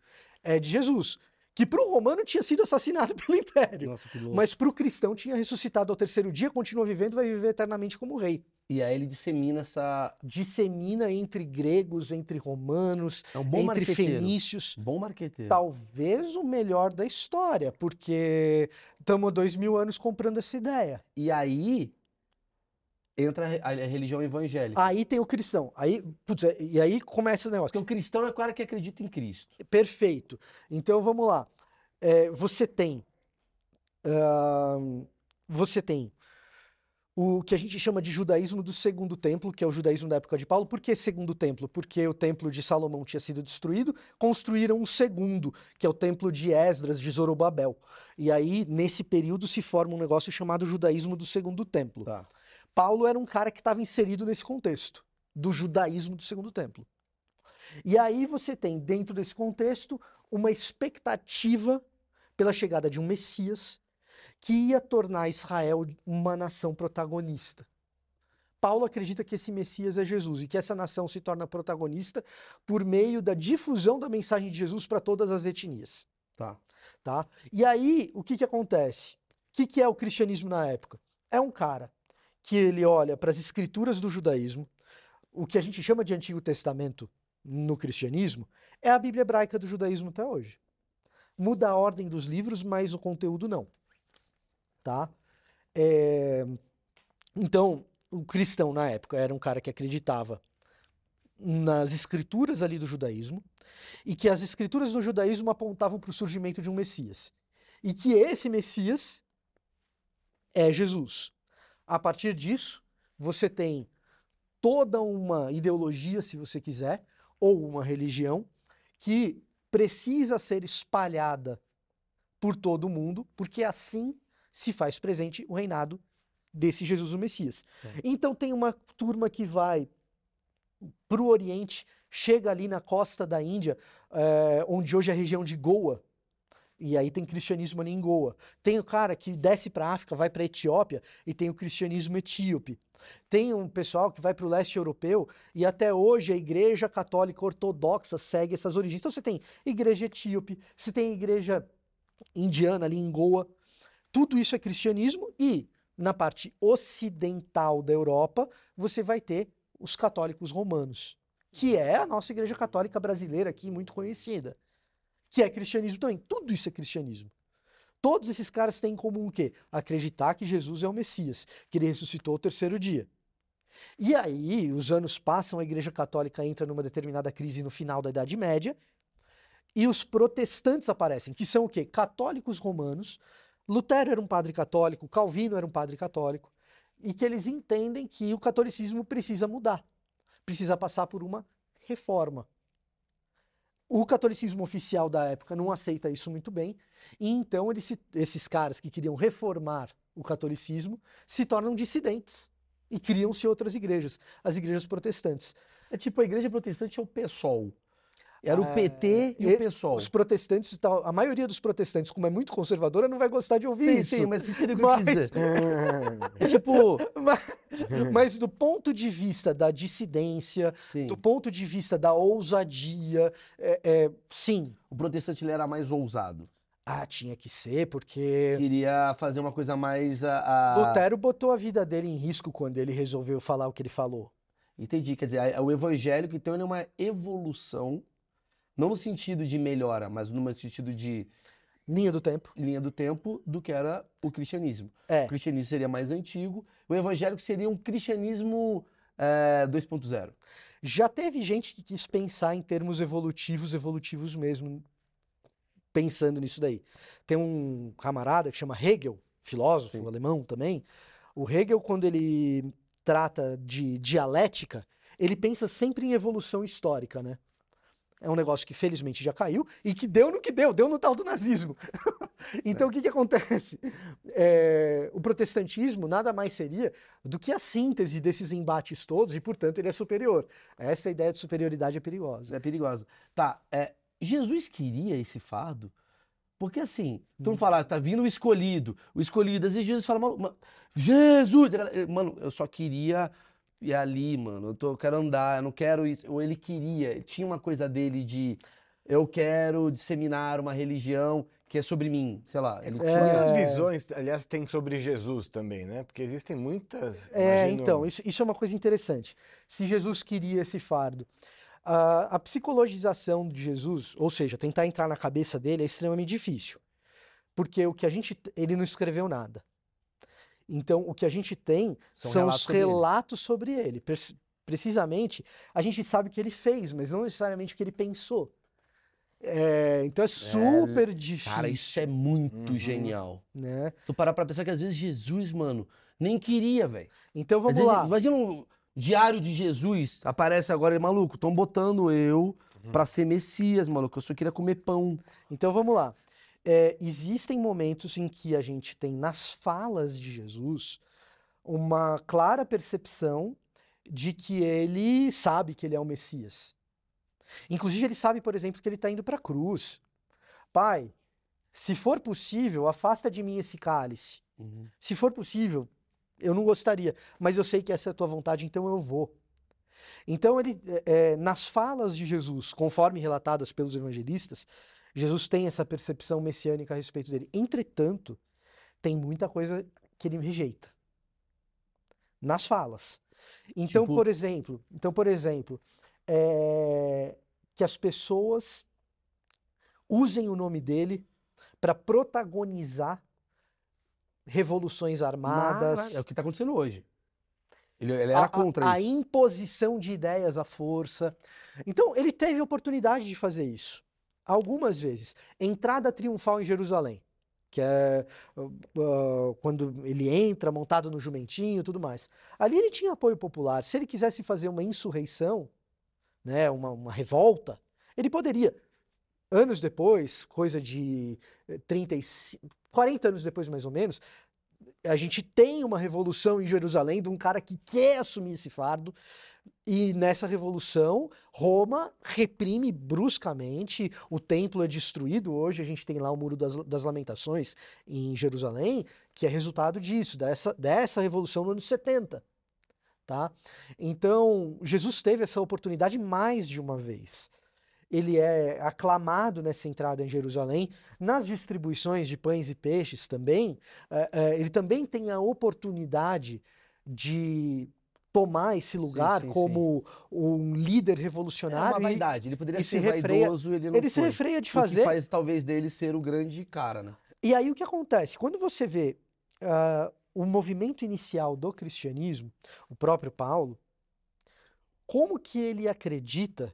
[SPEAKER 2] é de Jesus, que para o romano tinha sido assassinado pelo império,
[SPEAKER 1] Nossa,
[SPEAKER 2] mas para o cristão tinha ressuscitado ao terceiro dia, continua vivendo, vai viver eternamente como rei.
[SPEAKER 1] E aí ele dissemina essa.
[SPEAKER 2] Dissemina entre gregos, entre romanos,
[SPEAKER 1] É um bom
[SPEAKER 2] entre fenícios.
[SPEAKER 1] Bom marqueteiro.
[SPEAKER 2] Talvez o melhor da história, porque estamos há dois mil anos comprando essa ideia.
[SPEAKER 1] E aí entra a re- a religião evangélica.
[SPEAKER 2] Aí tem o cristão. Aí, putz, e aí começa o negócio.
[SPEAKER 1] Porque o cristão é o cara que acredita em Cristo.
[SPEAKER 2] Perfeito. Então vamos lá. É, você tem. ahn, você tem o que a gente chama de judaísmo do segundo templo, que é o judaísmo da época de Paulo. Por que segundo templo? Porque o templo de Salomão tinha sido destruído, construíram um segundo, que é o templo de Esdras, de Zorobabel. E aí, nesse período, se forma um negócio chamado judaísmo do segundo templo.
[SPEAKER 1] Tá.
[SPEAKER 2] Paulo era um cara que estava inserido nesse contexto do judaísmo do segundo templo. E aí você tem, dentro desse contexto, uma expectativa pela chegada de um Messias que ia tornar Israel uma nação protagonista. Paulo acredita que esse Messias é Jesus e que essa nação se torna protagonista por meio da difusão da mensagem de Jesus para todas as etnias
[SPEAKER 1] Tá.
[SPEAKER 2] tá? E aí, o que que acontece? O que que é o cristianismo na época? É um cara que ele olha para as escrituras do judaísmo, o que a gente chama de Antigo Testamento no cristianismo, é a Bíblia hebraica do judaísmo até hoje. Muda a ordem dos livros, mas o conteúdo não, tá? É, Então, o cristão na época era um cara que acreditava nas escrituras ali do judaísmo, e que as escrituras do judaísmo apontavam para o surgimento de um Messias. E que esse Messias é Jesus. A partir disso, você tem toda uma ideologia, se você quiser, ou uma religião, que precisa ser espalhada por todo o mundo, porque assim se faz presente o reinado desse Jesus o Messias.
[SPEAKER 1] Tá.
[SPEAKER 2] Então tem uma turma que vai para o Oriente, chega ali na costa da Índia, eh, onde hoje é a região de Goa, e aí tem cristianismo ali em Goa. Tem o cara que desce para a África, vai para a Etiópia e tem o cristianismo etíope. Tem um pessoal que vai para o leste europeu e até hoje a igreja católica ortodoxa segue essas origens. Então você tem igreja etíope, você tem igreja indiana ali em Goa. Tudo isso é cristianismo e na parte ocidental da Europa você vai ter os católicos romanos, que é a nossa igreja católica brasileira aqui muito conhecida, que é cristianismo também. Tudo isso é cristianismo. Todos esses caras têm em comum o quê? Acreditar que Jesus é o Messias, que ele ressuscitou ao terceiro dia. E aí, os anos passam, a igreja católica entra numa determinada crise no final da Idade Média, e os protestantes aparecem, que são o quê? Católicos romanos. Lutero era um padre católico, Calvino era um padre católico, e que eles entendem que o catolicismo precisa mudar, precisa passar por uma reforma. O catolicismo oficial da época não aceita isso muito bem, e então eles se- esses caras que queriam reformar o catolicismo se tornam dissidentes e criam-se outras igrejas, as igrejas protestantes.
[SPEAKER 1] É tipo, a igreja protestante é o PSOL. Era o
[SPEAKER 2] Ah,
[SPEAKER 1] PT e
[SPEAKER 2] e-
[SPEAKER 1] o PSOL.
[SPEAKER 2] Os protestantes, e tal, a maioria dos protestantes, como é muito conservadora, não vai gostar de ouvir
[SPEAKER 1] Sim,
[SPEAKER 2] isso.
[SPEAKER 1] sim, mas entendeu o que eu quis
[SPEAKER 2] Mas-
[SPEAKER 1] dizer? É tipo,
[SPEAKER 2] Mas, mas do ponto de vista da dissidência,
[SPEAKER 1] sim,
[SPEAKER 2] do ponto de vista da ousadia, é, é, sim,
[SPEAKER 1] o protestante ele era mais ousado.
[SPEAKER 2] Ah, tinha que ser, porque
[SPEAKER 1] Queria fazer uma coisa mais a, a-
[SPEAKER 2] Lutero botou a vida dele em risco quando ele resolveu falar o que ele falou.
[SPEAKER 1] Entendi, quer dizer, a- o evangélico então ele é uma evolução, não no sentido de melhora, mas no sentido de
[SPEAKER 2] Linha do tempo.
[SPEAKER 1] linha do tempo do que era o cristianismo.
[SPEAKER 2] É.
[SPEAKER 1] O cristianismo seria mais antigo, o evangélico seria um cristianismo é, 2.0.
[SPEAKER 2] Já teve gente que quis pensar em termos evolutivos, evolutivos mesmo, pensando nisso daí. Tem um camarada que chama Hegel, filósofo
[SPEAKER 1] Sim.
[SPEAKER 2] alemão também. O Hegel, quando ele trata de dialética, ele pensa sempre em evolução histórica, né? É um negócio que felizmente já caiu e que deu no que deu, deu no tal do nazismo. então o que, que acontece? É, o protestantismo nada mais seria do que a síntese desses embates todos e, portanto, ele é superior. Essa ideia de superioridade é perigosa.
[SPEAKER 1] É perigosa. Tá, é, Jesus queria esse fardo? Porque assim, todo
[SPEAKER 2] Hum.
[SPEAKER 1] mundo fala, tá vindo o escolhido, o escolhido, às vezes Jesus fala, "Mano, ma- Jesus! Mano, eu só queria ir ali, mano, eu, tô, eu quero andar, eu não quero isso. Ou ele queria, tinha uma coisa dele de, eu quero disseminar uma religião que é sobre mim, sei lá. Ele
[SPEAKER 2] É.
[SPEAKER 1] tinha...
[SPEAKER 3] Quantas visões, aliás, tem sobre Jesus também, né? Porque existem muitas.
[SPEAKER 2] É,
[SPEAKER 3] imagino-
[SPEAKER 2] então, isso, isso é uma coisa interessante. Se Jesus queria esse fardo. A, a psicologização de Jesus, ou seja, tentar entrar na cabeça dele é extremamente difícil. Porque o que a gente. Ele não escreveu nada. Então, o que a gente tem
[SPEAKER 1] São
[SPEAKER 2] são,
[SPEAKER 1] relatos
[SPEAKER 2] os
[SPEAKER 1] sobre ele.
[SPEAKER 2] relatos sobre ele. Preci- Precisamente, a gente sabe o que ele fez, mas não necessariamente o que ele pensou. É, então é super difícil.
[SPEAKER 1] Cara, isso é muito
[SPEAKER 3] Uhum.
[SPEAKER 1] genial.
[SPEAKER 2] né?
[SPEAKER 1] Tu parar pra pensar que às vezes Jesus, mano, nem queria, velho.
[SPEAKER 2] Então vamos
[SPEAKER 1] vezes,
[SPEAKER 2] lá.
[SPEAKER 1] Imagina um diário de Jesus, aparece agora, ele, maluco, estão botando eu pra ser Messias, maluco, eu só queria comer pão.
[SPEAKER 2] Então vamos lá. É, existem momentos em que a gente tem nas falas de Jesus uma clara percepção de que ele sabe que ele é o Messias. Inclusive, ele sabe, por exemplo, que ele está indo para a cruz. Pai, se for possível, afasta de mim esse cálice. Se for possível, eu não gostaria, mas eu sei que essa é a tua vontade, então eu vou. Então, ele, é, é, nas falas de Jesus, conforme relatadas pelos evangelistas, Jesus tem essa percepção messiânica a respeito dele. Entretanto, tem muita coisa que ele rejeita. Nas falas. Então,
[SPEAKER 1] Tipo?
[SPEAKER 2] por exemplo, então, por exemplo, é, que as pessoas usem o nome dele para protagonizar revoluções armadas,
[SPEAKER 1] Mara- É o que tá acontecendo hoje. Ele, ele
[SPEAKER 2] a-
[SPEAKER 1] era
[SPEAKER 2] a-
[SPEAKER 1] contra
[SPEAKER 2] a
[SPEAKER 1] isso.
[SPEAKER 2] imposição de ideias à força. Então, ele teve a oportunidade de fazer isso. Algumas vezes. Entrada triunfal em Jerusalém, que é uh, quando ele entra montado no jumentinho e tudo mais. Ali ele tinha apoio popular. Se ele quisesse fazer uma insurreição, né, uma, uma revolta, ele poderia. Anos depois, coisa de eh, 35, 40 anos depois mais ou menos, a gente tem uma revolução em Jerusalém de um cara que quer assumir esse fardo. E nessa revolução, Roma reprime bruscamente, o templo é destruído. Hoje a gente tem lá o Muro das, das Lamentações em Jerusalém, que é resultado disso, dessa, dessa revolução no ano 70. Tá? Então, Jesus teve essa oportunidade mais de uma vez. Ele é aclamado nessa entrada em Jerusalém, nas distribuições de pães e peixes também. eh, eh, ele também tem a oportunidade de tomar esse lugar
[SPEAKER 1] sim, sim.
[SPEAKER 2] como um líder
[SPEAKER 1] É
[SPEAKER 2] revolucionário
[SPEAKER 1] uma
[SPEAKER 2] e
[SPEAKER 1] vaidade. Ele poderia ser
[SPEAKER 2] se refreia-
[SPEAKER 1] vaidoso, ele não
[SPEAKER 2] ele se
[SPEAKER 1] foi.
[SPEAKER 2] refreia de
[SPEAKER 1] O que
[SPEAKER 2] fazer.
[SPEAKER 1] faz talvez dele ser o grande cara, né?
[SPEAKER 2] E aí o que acontece? Quando você vê ah, o movimento inicial do cristianismo, o próprio Paulo, como que ele acredita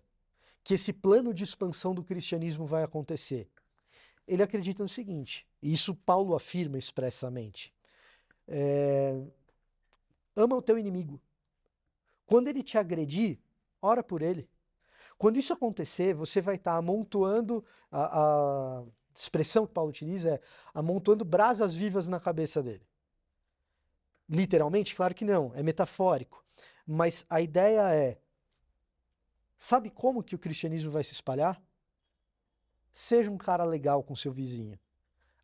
[SPEAKER 2] que esse plano de expansão do cristianismo vai acontecer? Ele acredita no seguinte, e isso Paulo afirma expressamente: é, ama o teu inimigo. Quando ele te agredir, ora por ele. Quando isso acontecer, você vai estar amontoando a, a expressão que Paulo utiliza é amontoando brasas vivas na cabeça dele. Literalmente, claro que não, é metafórico. Mas a ideia é: sabe como que o cristianismo vai se espalhar? Seja um cara legal com seu vizinho.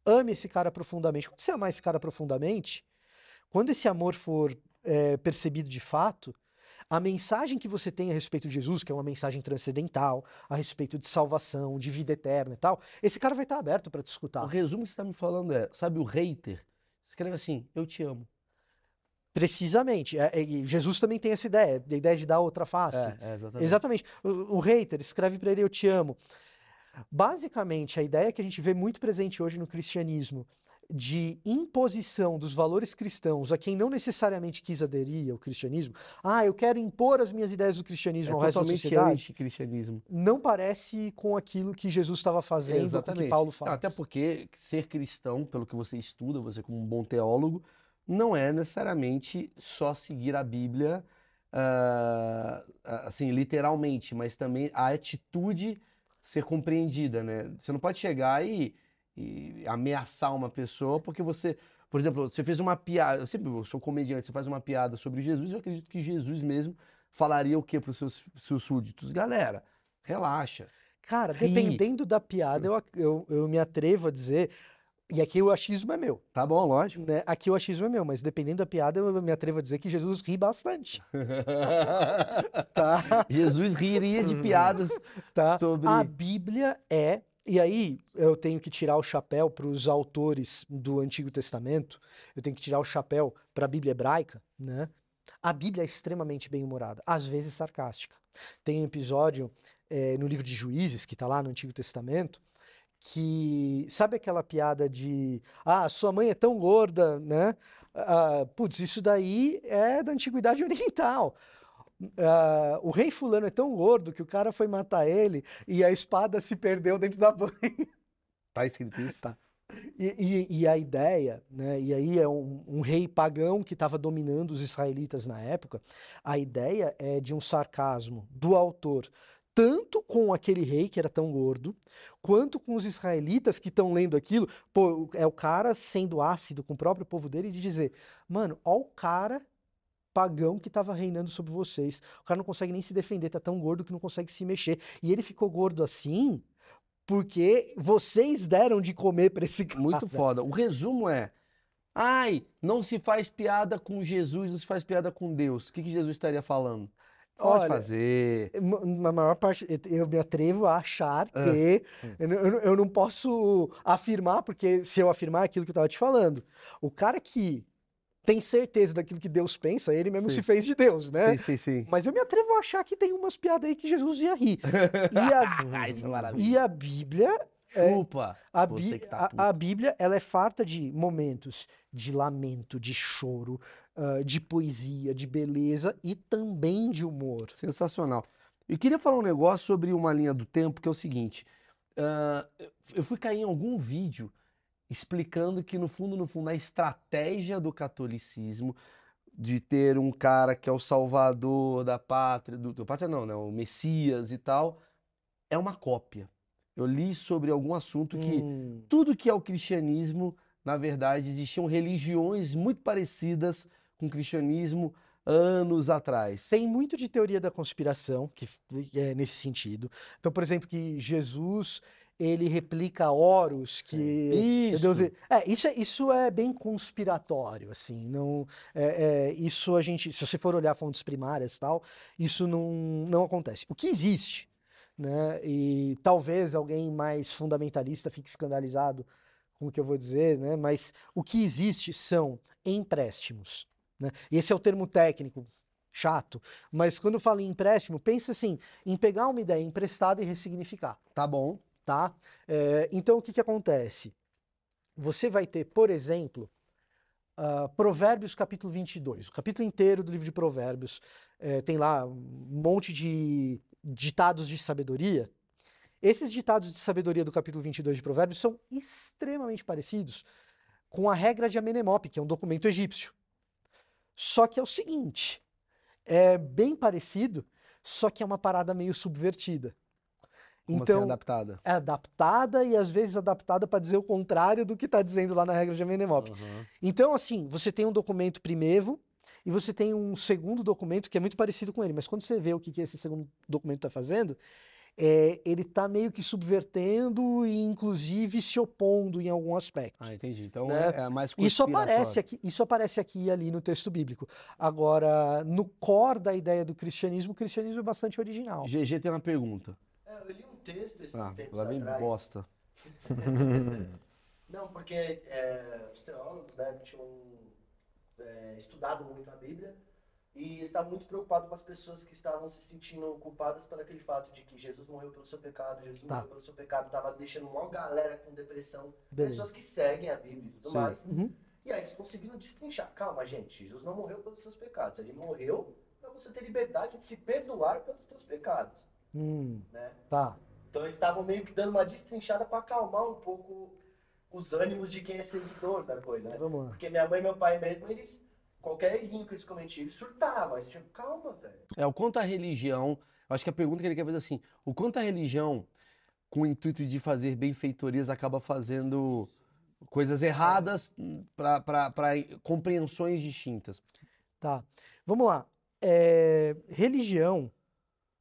[SPEAKER 2] Ame esse cara profundamente. Quando você amar esse cara profundamente, quando esse amor for eh, percebido de fato, A mensagem que você tem a respeito de Jesus, que é uma mensagem transcendental, a respeito de salvação, de vida eterna e tal, esse cara vai estar aberto para te
[SPEAKER 1] O
[SPEAKER 2] escutar.
[SPEAKER 1] resumo que você está me falando é, sabe o hater? Escreve assim, eu te amo.
[SPEAKER 2] Precisamente. É, é, Jesus também tem essa ideia, a ideia de dar outra face.
[SPEAKER 1] É, é, exatamente.
[SPEAKER 2] Exatamente. O, o hater escreve para ele eu te amo. Basicamente, a ideia que a gente vê muito presente hoje no cristianismo de imposição dos valores cristãos a quem não necessariamente quis aderir ao cristianismo. Ah, eu quero impor as minhas ideias do
[SPEAKER 1] É
[SPEAKER 2] cristianismo ao resto da sociedade.
[SPEAKER 1] anti-cristianismo.
[SPEAKER 2] Não parece com aquilo que Jesus estava fazendo, com o que
[SPEAKER 1] Exatamente.
[SPEAKER 2] Paulo faz.
[SPEAKER 1] até porque ser cristão, pelo que você estuda, você como um bom teólogo, não é necessariamente só seguir a Bíblia, ah, assim, literalmente, mas também a atitude ser compreendida, né? Você não pode chegar e, e ameaçar uma pessoa porque você, por exemplo, você fez uma piada, eu sempre eu sou comediante, você faz uma piada sobre Jesus, eu acredito que Jesus mesmo falaria o quê para os seus, seus súditos? Galera, relaxa.
[SPEAKER 2] Cara, dependendo da piada, eu, eu, eu me atrevo a dizer, e aqui o achismo é meu,
[SPEAKER 1] Tá bom, lógico.
[SPEAKER 2] né? Aqui o achismo é meu, mas dependendo da piada, eu me atrevo a dizer que Jesus ri bastante, tá?
[SPEAKER 1] Jesus riria de piadas
[SPEAKER 2] Tá?
[SPEAKER 1] sobre.
[SPEAKER 2] A Bíblia é, e aí eu tenho que tirar o chapéu para os autores do Antigo Testamento, eu tenho que tirar o chapéu para a Bíblia hebraica, né? A Bíblia é extremamente bem-humorada, às vezes sarcástica. Tem um episódio eh, no livro de Juízes, que está lá no Antigo Testamento, que sabe aquela piada de ah, sua mãe é tão gorda, né? Ah, putz, isso daí é da Antiguidade Oriental. Ah, o rei fulano é tão gordo que o cara foi matar ele e a espada se perdeu dentro da banha.
[SPEAKER 1] Tá escrito isso?
[SPEAKER 2] Tá. E, e- e a ideia, né? E aí é um, um rei pagão que estava dominando os israelitas na época. A ideia é de um sarcasmo do autor, tanto com aquele rei que era tão gordo, quanto com os israelitas que estão lendo aquilo. Pô, é o cara sendo ácido com o próprio povo dele de dizer: mano, ó o cara pagão que estava reinando sobre vocês. O cara não consegue nem se defender, tá tão gordo que não consegue se mexer. E ele ficou gordo assim porque vocês deram de comer para esse cara.
[SPEAKER 1] Muito foda. O resumo é: ai, não se faz piada com Jesus, não se faz piada com Deus. O que, que Jesus estaria falando? Pode
[SPEAKER 2] Olha,
[SPEAKER 1] fazer.
[SPEAKER 2] Na maior parte, eu- me atrevo a achar
[SPEAKER 1] Ah.
[SPEAKER 2] que eu, eu não posso afirmar, porque se eu afirmar é aquilo que eu estava te falando, o cara que tem certeza daquilo que Deus pensa, ele mesmo
[SPEAKER 1] Sim.
[SPEAKER 2] se fez de Deus, né?
[SPEAKER 1] Sim, sim, sim.
[SPEAKER 2] Mas eu me atrevo a achar que tem umas piadas aí que Jesus ia rir. E a,
[SPEAKER 1] Isso é
[SPEAKER 2] e a Bíblia é,
[SPEAKER 1] Chupa.
[SPEAKER 2] A, Bí-
[SPEAKER 1] tá
[SPEAKER 2] a- a Bíblia ela é farta de momentos de lamento, de choro, ah, de poesia, de beleza e também de humor.
[SPEAKER 1] Sensacional. Eu queria falar um negócio sobre uma linha do tempo, que é o seguinte. ah, eu fui cair em algum vídeo explicando que, no fundo, no fundo, a estratégia do catolicismo de ter um cara que é o salvador da pátria, do, do pátria não, né? O Messias e tal, é uma cópia. Eu li sobre algum assunto que
[SPEAKER 2] Hum,
[SPEAKER 1] tudo que é o cristianismo, na verdade, existiam religiões muito parecidas com o cristianismo anos atrás.
[SPEAKER 2] Tem muito de teoria da conspiração que é nesse sentido. Então, por exemplo, que Jesus ele replica Horus, que
[SPEAKER 1] Isso.
[SPEAKER 2] Deus, é, isso é, isso é bem conspiratório, assim, não, é, é, isso a gente, se você for olhar fontes primárias tal, isso não, não acontece. O que existe, né, e talvez alguém mais fundamentalista fique escandalizado com o que eu vou dizer, né, mas o que existe são empréstimos, né, esse é o termo técnico, chato, mas quando eu falo em empréstimo, pensa assim, em pegar uma ideia emprestada e ressignificar
[SPEAKER 1] Tá bom.
[SPEAKER 2] Tá? É, então, o que que acontece? Você vai ter, por exemplo, ah, Provérbios capítulo 22. O capítulo inteiro do livro de Provérbios eh, tem lá um monte de ditados de sabedoria. Esses ditados de sabedoria do capítulo 22 de Provérbios são extremamente parecidos com a regra de Amenemope, que é um documento egípcio. Só que é o seguinte, é bem parecido, só que é uma parada meio subvertida.
[SPEAKER 1] Como
[SPEAKER 2] Então,
[SPEAKER 1] assim, adaptada?
[SPEAKER 2] é adaptada e às vezes adaptada para dizer o contrário do que está dizendo lá na regra de Amenemop.
[SPEAKER 1] Aham.
[SPEAKER 2] Então, assim, você tem um documento primevo e você tem um segundo documento que é muito parecido com ele, mas quando você vê o que, que esse segundo documento está fazendo, é, ele está meio que subvertendo e, inclusive, se opondo em algum aspecto.
[SPEAKER 1] Ah, entendi. Então
[SPEAKER 2] Né?
[SPEAKER 1] é, é mais
[SPEAKER 2] Isso aparece, aqui, isso aparece aqui e ali no texto bíblico. Agora, no core da ideia do cristianismo, o cristianismo é bastante original.
[SPEAKER 1] GG tem uma pergunta.
[SPEAKER 4] É, eu li um texto esses
[SPEAKER 1] Ah,
[SPEAKER 4] tempos
[SPEAKER 1] lá vem
[SPEAKER 4] atrás.
[SPEAKER 1] bosta.
[SPEAKER 4] Não, porque é, os teólogos né, tinham é, estudado muito a Bíblia e estavam muito preocupados com as pessoas que estavam se sentindo culpadas por aquele fato de que Jesus morreu pelo seu pecado, Jesus
[SPEAKER 2] Tá.
[SPEAKER 4] morreu pelo seu pecado, estava deixando uma galera com depressão,
[SPEAKER 2] Beleza.
[SPEAKER 4] pessoas que seguem a Bíblia e tudo
[SPEAKER 1] Sim.
[SPEAKER 4] mais.
[SPEAKER 2] Uhum.
[SPEAKER 4] E aí eles conseguiram destrinchar. Calma, gente, Jesus não morreu pelos seus pecados, ele morreu para você ter liberdade de se perdoar pelos seus pecados,
[SPEAKER 2] Hum,
[SPEAKER 4] né?
[SPEAKER 2] tá.
[SPEAKER 4] Então eles estavam meio que dando uma destrinchada para acalmar um pouco os ânimos de quem é seguidor da coisa, né?
[SPEAKER 2] Vamos lá.
[SPEAKER 4] Porque minha mãe e meu pai mesmo, eles. Qualquer errinho que eles cometiam, eles surtavam. Você tipo, calma, velho.
[SPEAKER 1] É, o quanto a religião. Eu acho que a pergunta que ele quer fazer é assim: o quanto a religião, com o intuito de fazer benfeitorias, acaba fazendo coisas erradas para compreensões distintas.
[SPEAKER 2] Tá. Vamos lá. É, religião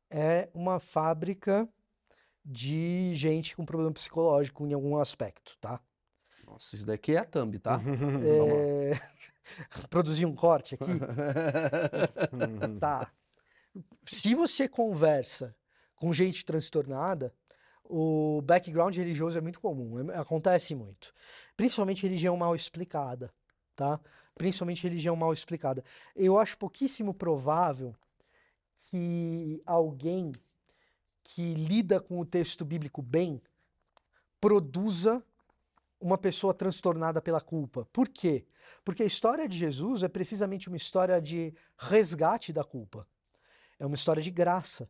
[SPEAKER 2] é uma fábrica de gente com problema psicológico em algum aspecto, tá?
[SPEAKER 1] Nossa, isso daqui é a thumb, tá?
[SPEAKER 2] É, Produzir um corte aqui. Tá. Se você conversa com gente transtornada, o background religioso é muito comum, é- acontece muito. Principalmente religião mal explicada, tá? Principalmente religião mal explicada. Eu acho pouquíssimo provável que alguém que lida com o texto bíblico bem produza uma pessoa transtornada pela culpa. Por quê? Porque a história de Jesus é precisamente uma história de resgate da culpa. É uma história de graça.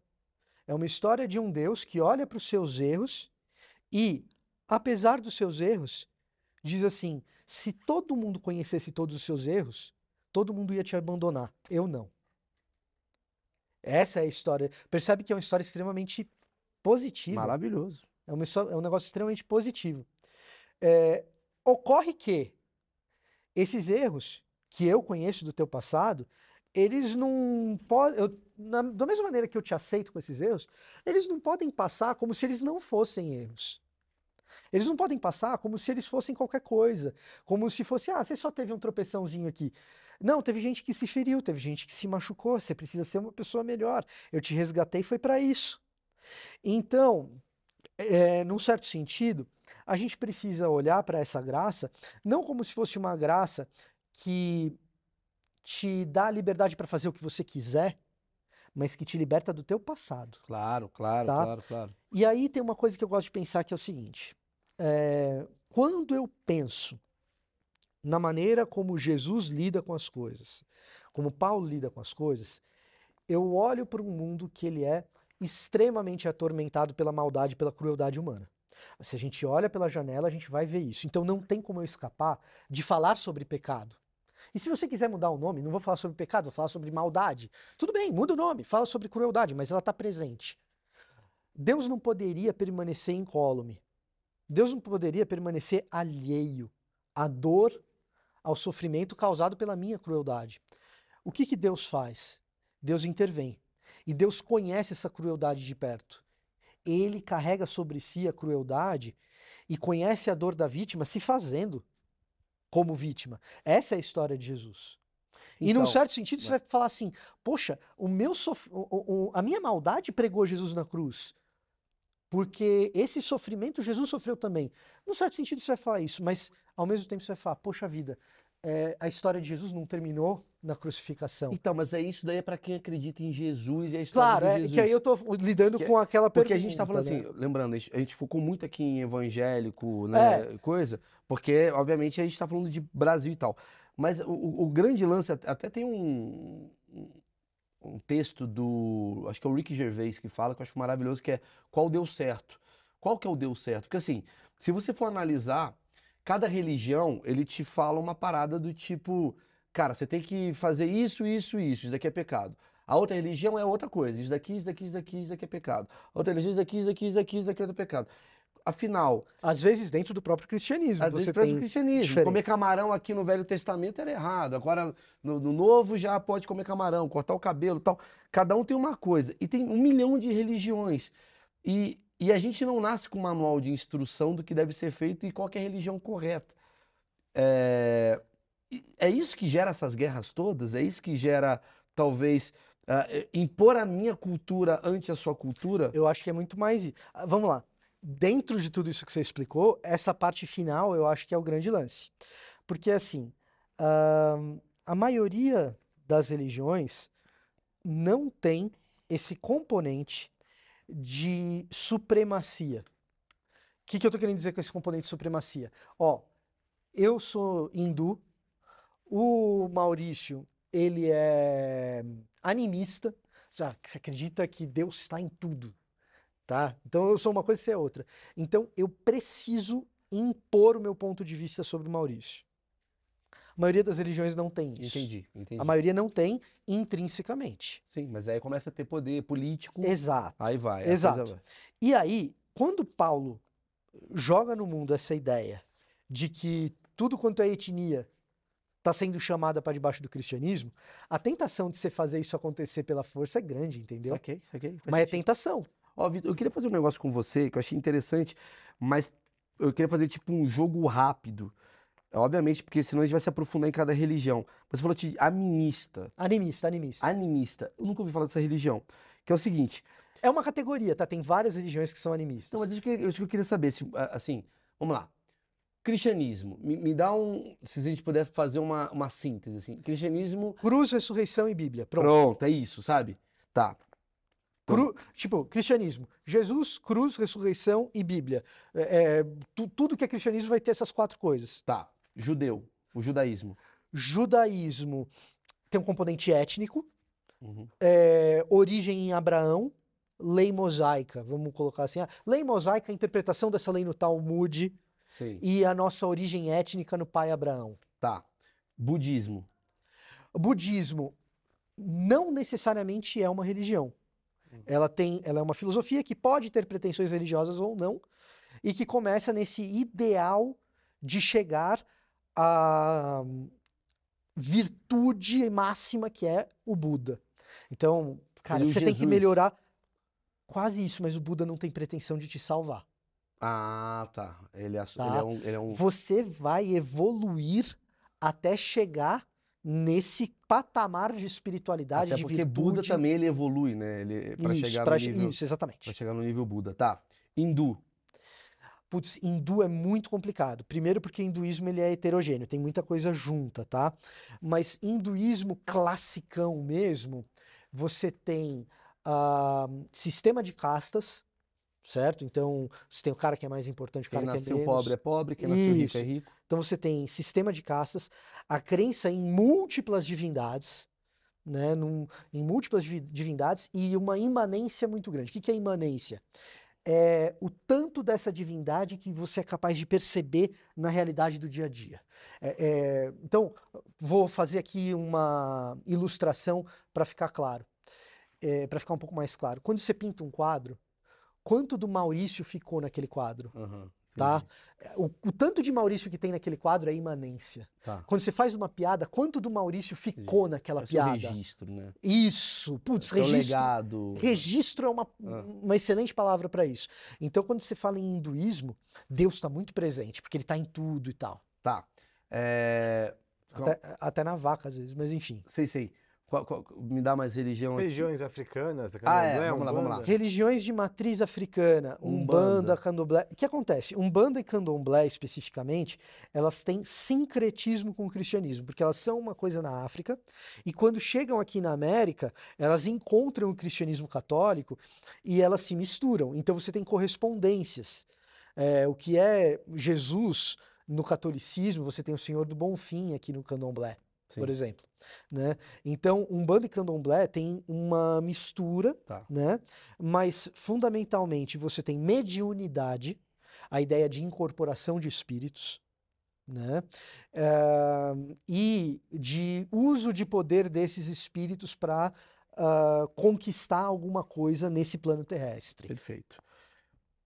[SPEAKER 2] É uma história de um Deus que olha para os seus erros e, apesar dos seus erros, diz assim: se todo mundo conhecesse todos os seus erros, todo mundo ia te abandonar. Eu não. Essa é a história. Percebe que é uma história extremamente positiva.
[SPEAKER 1] Maravilhoso.
[SPEAKER 2] É, uma é um negócio extremamente positivo. É, ocorre que esses erros que eu conheço do teu passado, eles não podem. Da mesma maneira que eu te aceito com esses erros, eles não podem passar como se eles não fossem erros. Eles não podem passar como se eles fossem qualquer coisa. Como se fosse, ah, você só teve um tropeçãozinho aqui. Não, teve gente que se feriu, teve gente que se machucou. Você precisa ser uma pessoa melhor. Eu te resgatei, foi para isso. Então, é, num certo sentido, a gente precisa olhar para essa graça não como se fosse uma graça que te dá liberdade para fazer o que você quiser, mas que te liberta do teu passado.
[SPEAKER 1] Claro, claro,
[SPEAKER 2] Tá?
[SPEAKER 1] claro, claro.
[SPEAKER 2] E aí tem uma coisa que eu gosto de pensar que é o seguinte: é, quando eu penso na maneira como Jesus lida com as coisas, como Paulo lida com as coisas, eu olho para um mundo que ele é extremamente atormentado pela maldade, pela crueldade humana. Se a gente olha pela janela, a gente vai ver isso. Então não tem como eu escapar de falar sobre pecado. E se você quiser mudar o nome, não vou falar sobre pecado, vou falar sobre maldade. Tudo bem, muda o nome, fala sobre crueldade, mas ela está presente. Deus não poderia permanecer incólume. Deus não poderia permanecer alheio à dor, ao sofrimento causado pela minha crueldade. O que, que Deus faz? Deus intervém. E Deus conhece essa crueldade de perto. Ele carrega sobre si a crueldade e conhece a dor da vítima se fazendo como vítima. Essa é a história de Jesus. e num
[SPEAKER 1] Então,
[SPEAKER 2] certo sentido, você vai falar assim: poxa, o meu sof... o- o- a minha maldade pregou Jesus na cruz. Porque esse sofrimento Jesus sofreu também. Num certo sentido, você vai falar isso, mas ao mesmo tempo você vai falar: poxa vida, é, a história de Jesus não terminou na crucificação.
[SPEAKER 1] Então, mas é isso daí é para quem acredita em Jesus e a história
[SPEAKER 2] Claro,
[SPEAKER 1] de
[SPEAKER 2] é
[SPEAKER 1] Jesus.
[SPEAKER 2] que aí eu tô lidando
[SPEAKER 1] Que-
[SPEAKER 2] com aquela pergunta.
[SPEAKER 1] Porque a gente tá falando
[SPEAKER 2] né?
[SPEAKER 1] assim, lembrando, a gente, focou muito aqui em evangélico, né, coisa, porque, obviamente, a gente tá falando de Brasil e tal. Mas o, o- grande lance, at- até tem um, um- um texto do, acho que é o Rick Gervais que fala, que eu acho maravilhoso, que é qual deu certo. Qual que é o deu certo? Porque assim, se você for analisar, cada religião, ele te fala uma parada do tipo, cara, você tem que fazer isso, isso, isso, isso daqui é pecado. A outra religião é outra coisa, isso daqui, isso daqui, isso daqui, isso daqui é pecado. Outra religião, isso daqui, isso daqui, isso daqui, isso daqui é outro pecado. Afinal,
[SPEAKER 2] Às vezes dentro do próprio cristianismo
[SPEAKER 1] às
[SPEAKER 2] você
[SPEAKER 1] vezes parece o
[SPEAKER 2] tem
[SPEAKER 1] cristianismo.
[SPEAKER 2] diferença.
[SPEAKER 1] Comer camarão aqui no Velho Testamento era errado. Agora, no, no Novo já pode comer camarão, cortar o cabelo e tal. Cada um tem uma coisa. E tem um milhão de religiões. E, e a gente não nasce com um manual de instrução do que deve ser feito e qual é a religião correta. É, é isso que gera essas guerras todas? É isso que gera, talvez, eh, impor a minha cultura ante a sua cultura?
[SPEAKER 2] Eu acho que é muito mais. Ah, Vamos lá. Dentro de tudo isso que você explicou, essa parte final eu acho que é o grande lance. Porque, assim, ahn, a maioria das religiões não tem esse componente de supremacia. O que, que eu tô querendo dizer com esse componente de supremacia? Ó, eu sou hindu, o Maurício, ele é animista, já você acredita que Deus está em tudo, tá? Então eu sou uma coisa e você é outra. Então eu preciso impor o meu ponto de vista sobre o Maurício. A maioria das religiões não tem isso.
[SPEAKER 1] Entendi, entendi.
[SPEAKER 2] A maioria não tem intrinsecamente.
[SPEAKER 1] Sim, mas aí começa a ter poder político,
[SPEAKER 2] Exato.
[SPEAKER 1] aí vai.
[SPEAKER 2] Exato.
[SPEAKER 1] vai.
[SPEAKER 2] E aí, quando Paulo joga no mundo essa ideia de que tudo quanto é etnia está sendo chamada para debaixo do cristianismo, a tentação de você fazer isso acontecer pela força é grande, entendeu?
[SPEAKER 1] Saquei. faz
[SPEAKER 2] Mas é
[SPEAKER 1] sentido.
[SPEAKER 2] tentação.
[SPEAKER 1] Ó, Vitor, eu queria fazer um negócio com você que eu achei interessante, mas eu queria fazer tipo um jogo rápido. Obviamente, porque senão a gente vai se aprofundar em cada religião. Mas você falou de animista.
[SPEAKER 2] Animista, animista.
[SPEAKER 1] Animista. Eu nunca ouvi falar dessa religião. Que é o seguinte.
[SPEAKER 2] É uma categoria, tá? Tem várias religiões que são animistas.
[SPEAKER 1] Não, mas isso que eu, isso que eu queria saber. se, assim, vamos lá. Cristianismo. Me, me dá um. Se a gente puder fazer uma, uma síntese, assim. Cristianismo.
[SPEAKER 2] Cruz, ressurreição e Bíblia. Pronto.
[SPEAKER 1] Pronto, é isso, sabe? Tá.
[SPEAKER 2] Cru- tipo, cristianismo. Jesus, cruz, ressurreição e Bíblia. É, é, tu- tudo que é cristianismo vai ter essas quatro coisas.
[SPEAKER 1] Tá. Judeu. O judaísmo.
[SPEAKER 2] Judaísmo tem um componente étnico,
[SPEAKER 1] Uhum.
[SPEAKER 2] é, origem em Abraão, lei mosaica, vamos colocar assim. ah, lei mosaica, a interpretação dessa lei no Talmud
[SPEAKER 1] Sim.
[SPEAKER 2] e a nossa origem étnica no pai Abraão.
[SPEAKER 1] Tá. Budismo.
[SPEAKER 2] budismo não necessariamente é uma religião. Ela tem, ela é uma filosofia que pode ter pretensões religiosas ou não, e que começa nesse ideal de chegar à virtude máxima que é o Buda. Então, cara, você tem que melhorar quase isso, mas o Buda não tem pretensão de te salvar.
[SPEAKER 1] Ah, tá. Ele é,
[SPEAKER 2] Tá.
[SPEAKER 1] ele é um. Ele é um...
[SPEAKER 2] Você vai evoluir até chegar nesse patamar de espiritualidade,
[SPEAKER 1] Até
[SPEAKER 2] de
[SPEAKER 1] porque
[SPEAKER 2] virtude.
[SPEAKER 1] Buda também ele evolui, né? Ele,
[SPEAKER 2] Isso,
[SPEAKER 1] chegar
[SPEAKER 2] pra
[SPEAKER 1] no nível,
[SPEAKER 2] isso, exatamente.
[SPEAKER 1] pra chegar no nível Buda. Tá. Hindu.
[SPEAKER 2] Putz, hindu é muito complicado. Primeiro porque hinduísmo ele é heterogêneo, tem muita coisa junta, tá? Mas hinduísmo classicão mesmo, você tem ah, sistema de castas, certo? Então, você tem o cara que é mais importante, o
[SPEAKER 1] Quem
[SPEAKER 2] cara que é
[SPEAKER 1] nasceu
[SPEAKER 2] menos.
[SPEAKER 1] pobre é pobre, quem nasceu rico é rico.
[SPEAKER 2] Então você tem sistema de castas, a crença em múltiplas divindades, né, num- em múltiplas divi- divindades e uma imanência muito grande. O que que é imanência? É o tanto dessa divindade que você é capaz de perceber na realidade do dia a dia. É- é, então, vou fazer aqui uma ilustração para ficar claro, para ficar um pouco mais claro. Quando você pinta um quadro, quanto do Maurício ficou naquele quadro?
[SPEAKER 1] Aham,
[SPEAKER 2] Tá?
[SPEAKER 1] entendi.
[SPEAKER 2] O, o tanto de Maurício que tem naquele quadro é imanência.
[SPEAKER 1] Tá.
[SPEAKER 2] Quando você faz uma piada, quanto do Maurício ficou naquela
[SPEAKER 1] É seu
[SPEAKER 2] piada?
[SPEAKER 1] registro, né?
[SPEAKER 2] Isso, putz,
[SPEAKER 1] Seu
[SPEAKER 2] registro.
[SPEAKER 1] legado.
[SPEAKER 2] Registro é uma,
[SPEAKER 1] Ah.
[SPEAKER 2] uma excelente palavra para isso. Então, quando você fala em hinduísmo, Deus está muito presente, porque ele está em tudo e tal.
[SPEAKER 1] Tá. É...
[SPEAKER 2] Até, até na vaca, às vezes, mas enfim.
[SPEAKER 1] Sei, sei. Qual- qual- me dá mais religião aqui.
[SPEAKER 3] Religiões africanas, da
[SPEAKER 1] Ah, é, vamos lá, vamos lá.
[SPEAKER 3] umbanda.
[SPEAKER 2] Religiões de matriz africana,
[SPEAKER 1] Umbanda.
[SPEAKER 2] Umbanda, Candomblé. O que acontece? Umbanda e Candomblé, especificamente, elas têm sincretismo com o cristianismo, porque elas são uma coisa na África, e quando chegam aqui na América, elas encontram o cristianismo católico e elas se misturam. Então você tem correspondências. É, o que é Jesus no catolicismo, você tem o Senhor do Bonfim aqui no Candomblé por
[SPEAKER 1] Sim.
[SPEAKER 2] exemplo, né? Então, Umbanda e Candomblé tem uma mistura,
[SPEAKER 1] Tá.
[SPEAKER 2] né? Mas fundamentalmente você tem mediunidade, a ideia de incorporação de espíritos, né? Eh, e de uso de poder desses espíritos para conquistar alguma coisa nesse plano terrestre.
[SPEAKER 1] Perfeito.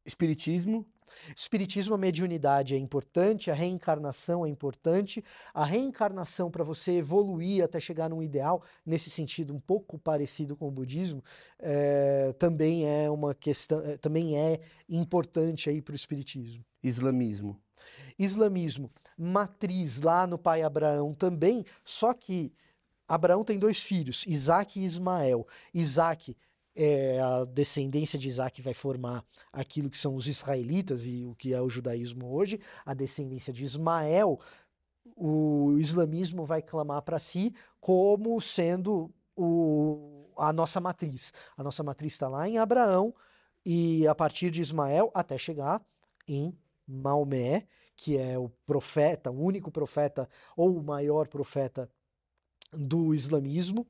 [SPEAKER 1] Espiritismo.
[SPEAKER 2] Espiritismo, a mediunidade é importante, a reencarnação é importante. A reencarnação para você evoluir até chegar num ideal, nesse sentido um pouco parecido com o budismo, eh, também é uma questão, eh, também é importante aí para o espiritismo.
[SPEAKER 1] Islamismo.
[SPEAKER 2] Islamismo, matriz lá no pai Abraão também, só que Abraão tem dois filhos, Isaac e Ismael. Isaac é, a descendência de Isaac vai formar aquilo que são os israelitas e o que é o judaísmo hoje. A descendência de Ismael, o islamismo vai clamar para si como sendo o, a nossa matriz. A nossa matriz está lá em Abraão e a partir de Ismael até chegar em Maomé, que é o profeta, o único profeta ou o maior profeta do islamismo.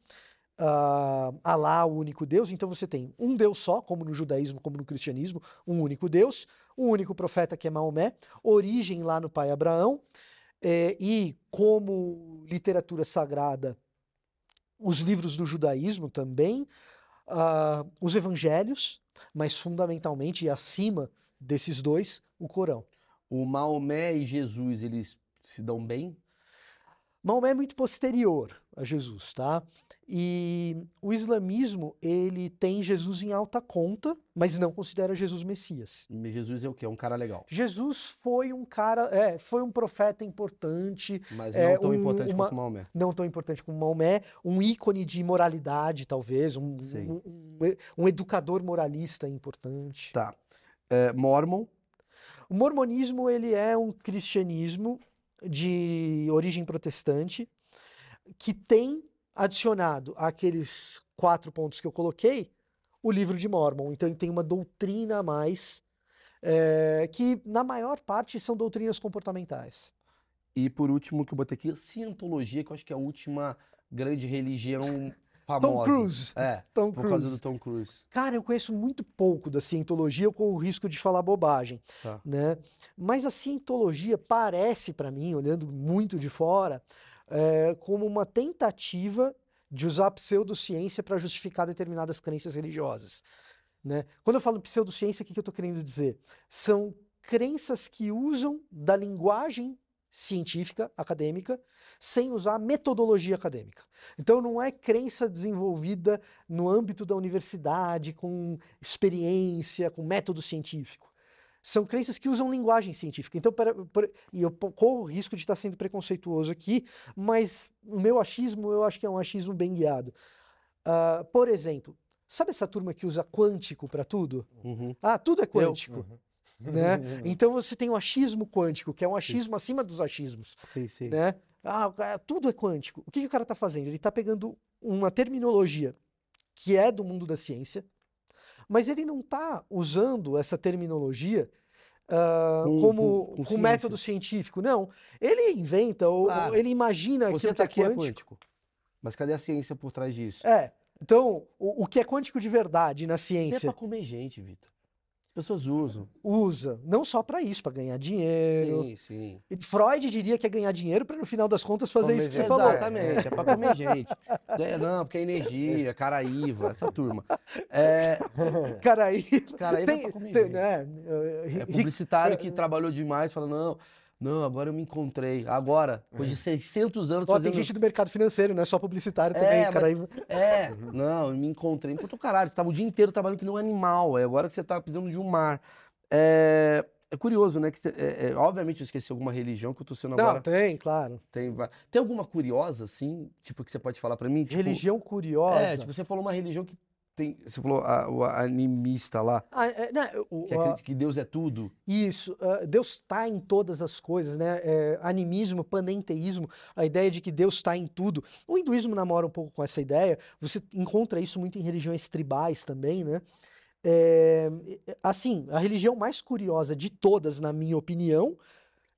[SPEAKER 2] Uh, Alá, o único Deus, então você tem um Deus só, como no judaísmo, como no cristianismo, um único Deus, um único profeta que é Maomé, origem lá no pai Abraão, eh, e como literatura sagrada, os livros do judaísmo também, uh, os evangelhos, mas fundamentalmente e acima desses dois, o Corão.
[SPEAKER 1] O Maomé e Jesus, eles se dão bem?
[SPEAKER 2] Maomé é muito posterior a Jesus, tá? E o islamismo, ele tem Jesus em alta conta, mas não considera Jesus Messias.
[SPEAKER 1] Jesus é o quê? É um cara legal.
[SPEAKER 2] Jesus foi um cara, é, foi um profeta importante.
[SPEAKER 1] Mas não
[SPEAKER 2] é,
[SPEAKER 1] tão
[SPEAKER 2] um-
[SPEAKER 1] importante
[SPEAKER 2] uma-
[SPEAKER 1] quanto Maomé.
[SPEAKER 2] Não tão importante como Maomé, um ícone de moralidade, talvez, um, um, um educador moralista importante.
[SPEAKER 1] Tá. É, Mormon,
[SPEAKER 2] O mormonismo, ele é um cristianismo de origem protestante que tem adicionado àqueles quatro pontos que eu coloquei o livro de Mormon. Então ele tem uma doutrina a mais eh, que na maior parte são doutrinas comportamentais.
[SPEAKER 1] E por último, que eu botei aqui, Cientologia, que eu acho que é a última grande religião famosa.
[SPEAKER 2] Cruise.
[SPEAKER 1] É,
[SPEAKER 2] Tom
[SPEAKER 1] por causa
[SPEAKER 2] Cruise.
[SPEAKER 1] do Tom Cruise.
[SPEAKER 2] Cara, eu conheço muito pouco da cientologia, eu corro o risco de falar bobagem,
[SPEAKER 1] Tá.
[SPEAKER 2] né? Mas a cientologia parece para mim, olhando muito de fora, eh, como uma tentativa de usar a pseudociência para justificar determinadas crenças religiosas, né? Quando eu falo pseudociência, o que que eu estou querendo dizer? São crenças que usam da linguagem científica, acadêmica, sem usar metodologia acadêmica. Então não é crença desenvolvida no âmbito da universidade, com experiência, com método científico. São crenças que usam linguagem científica. Então, para- para- e eu corro o risco de estar sendo preconceituoso aqui, mas o meu achismo, eu acho que é um achismo bem guiado. Ah, por exemplo, sabe essa turma que usa quântico para tudo?
[SPEAKER 1] Uhum.
[SPEAKER 2] Ah, tudo é quântico,
[SPEAKER 3] Uhum.
[SPEAKER 2] Né? Então você tem o achismo quântico, que é um achismo acima dos achismos
[SPEAKER 1] Sim, sim.
[SPEAKER 2] né? Ah, tudo é quântico. O que, que o cara está fazendo? Ele está pegando uma terminologia que é do mundo da ciência, mas ele não está usando essa terminologia ah,
[SPEAKER 1] Com-
[SPEAKER 2] como
[SPEAKER 1] com- com ciência.
[SPEAKER 2] método científico. Não. Ele inventa ou, ou
[SPEAKER 1] Claro.
[SPEAKER 2] ele imagina
[SPEAKER 1] Você
[SPEAKER 2] que
[SPEAKER 1] tá
[SPEAKER 2] é
[SPEAKER 1] aqui é
[SPEAKER 2] quântico.
[SPEAKER 1] quântico. Mas cadê a ciência por trás disso?
[SPEAKER 2] É. Então, o, o que é quântico de verdade na
[SPEAKER 1] É
[SPEAKER 2] ciência
[SPEAKER 1] pra comer gente, Vitor. As pessoas usam.
[SPEAKER 2] usa não só para isso, para ganhar dinheiro.
[SPEAKER 1] Sim, sim.
[SPEAKER 2] E Freud diria que é ganhar dinheiro para no final das contas fazer
[SPEAKER 3] Comer
[SPEAKER 2] isso que você falou.
[SPEAKER 1] Exatamente, é pra comer gente. É, não, porque é energia, caraíva, essa turma. É,
[SPEAKER 2] Cara, aí
[SPEAKER 1] caraíva é
[SPEAKER 2] tem,
[SPEAKER 1] pra comer
[SPEAKER 2] tem,
[SPEAKER 1] gente.
[SPEAKER 2] né?
[SPEAKER 1] É publicitário que trabalhou demais, fala, não, não, agora eu me encontrei. Agora, depois de 600 anos
[SPEAKER 2] Ó,
[SPEAKER 1] fazendo...
[SPEAKER 2] tem gente do mercado financeiro, não é só publicitário
[SPEAKER 1] É,
[SPEAKER 2] também,
[SPEAKER 1] mas-
[SPEAKER 2] cara. aí-
[SPEAKER 1] É, não, eu me encontrei. Enquanto caralho, você tava o dia inteiro trabalhando que nem um animal. É agora que você tá pisando de um mar. É, é curioso, né? Que, é, é, obviamente eu esqueci alguma religião que eu tô sendo
[SPEAKER 2] Não,
[SPEAKER 1] agora.
[SPEAKER 2] tem, claro.
[SPEAKER 1] Tem, tem alguma curiosa, assim, tipo, que você pode falar pra mim? Tipo,
[SPEAKER 2] Religião curiosa.
[SPEAKER 1] É, tipo, você falou uma religião que tem. Você falou a- o animista lá,
[SPEAKER 2] Ah, é, né, o-
[SPEAKER 1] que
[SPEAKER 2] a-
[SPEAKER 1] acredita que Deus é tudo.
[SPEAKER 2] Isso, ah, Deus está em todas as coisas, né? É, animismo, panenteísmo, a ideia de que Deus está em tudo. O hinduísmo namora um pouco com essa ideia. Você encontra isso muito em religiões tribais também, né? É, assim, a religião mais curiosa de todas, na minha opinião,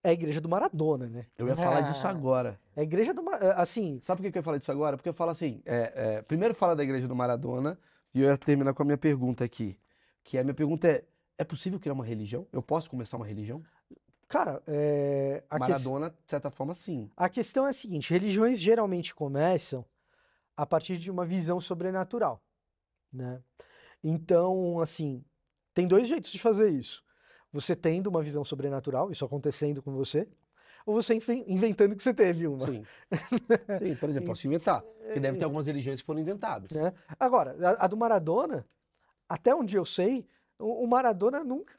[SPEAKER 2] é a Igreja do Maradona, né?
[SPEAKER 1] Eu ia falar disso
[SPEAKER 2] Ah.
[SPEAKER 1] agora.
[SPEAKER 2] É a Igreja do Ma- assim,
[SPEAKER 1] Sabe por que que eu ia falar disso agora? Porque eu falo assim, é, é, primeiro fala da igreja do Maradona, e eu ia terminar com a minha pergunta aqui. Que a minha pergunta é, é possível criar uma religião? Eu posso começar uma religião?
[SPEAKER 2] cara, é,
[SPEAKER 1] Maradona, de certa forma, sim.
[SPEAKER 2] a questão é a seguinte: religiões geralmente começam a partir de uma visão sobrenatural, né? Então, assim, tem dois jeitos de fazer isso. você tendo uma visão sobrenatural, isso acontecendo com você, ou você inven- inventando que você teve uma.
[SPEAKER 1] Sim. Sim, por exemplo, posso inventar. Porque deve ter algumas religiões que foram inventadas.
[SPEAKER 2] né? Agora, a, a do Maradona, até onde eu sei, o, Maradona nunca.